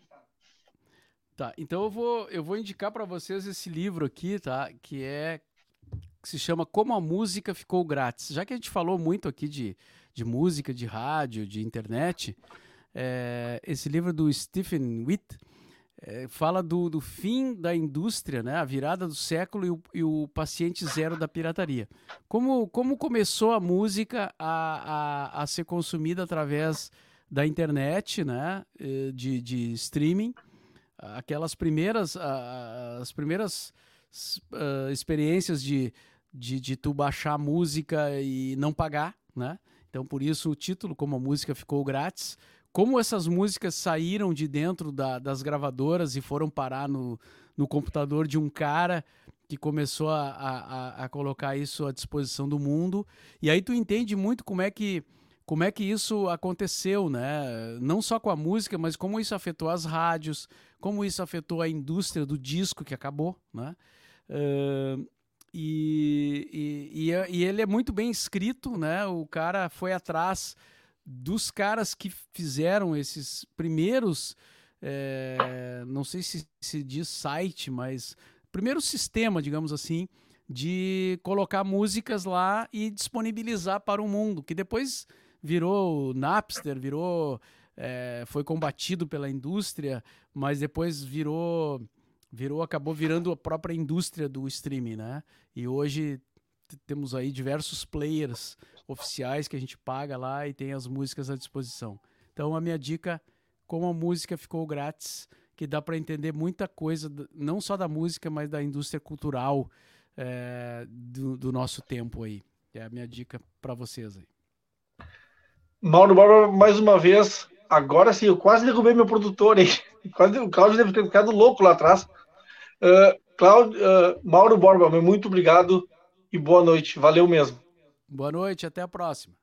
Tá, então eu vou, eu vou indicar para vocês esse livro aqui, tá? Que é que se chama Como a Música Ficou Grátis. Já que a gente falou muito aqui de, de música, de rádio, de internet, é, esse livro do Stephen Witt é, fala do, do fim da indústria, né? A virada do século e o, e o paciente zero da pirataria. Como, como começou a música a, a, a ser consumida através da internet, né? Eh, de, de streaming aquelas primeiras, as primeiras uh, experiências de, de, de tu baixar música e não pagar, né? Então, por isso o título, como a música ficou grátis. Como essas músicas saíram de dentro da, das gravadoras e foram parar no, no computador de um cara que começou a, a, a colocar isso à disposição do mundo. E aí tu entende muito como é que como é que isso aconteceu, né? Não só com a música, mas como isso afetou as rádios, como isso afetou a indústria do disco que acabou, né? Uh, e, e, e, ele é muito bem escrito, né? O cara foi atrás dos caras que fizeram esses primeiros, é, não sei se se diz site, mas primeiro sistema, digamos assim, de colocar músicas lá e disponibilizar para o mundo, que depois virou Napster, virou. É, foi combatido pela indústria, mas depois virou. Virou, acabou virando a própria indústria do streaming, né? E hoje temos aí diversos players oficiais que a gente paga lá e tem as músicas à disposição. Então a minha dica, como a música ficou grátis, que dá para entender muita coisa, não só da música, mas da indústria cultural é, do, do, nosso tempo aí. É a minha dica para vocês aí. Mauro Borba, mais uma vez, agora sim, eu quase derrubei meu produtor aí. *laughs* O Cláudio deve ter ficado louco lá atrás. Uh, Cláudio, uh, Mauro Borba, muito obrigado e boa noite. Valeu mesmo. Boa noite, até a próxima.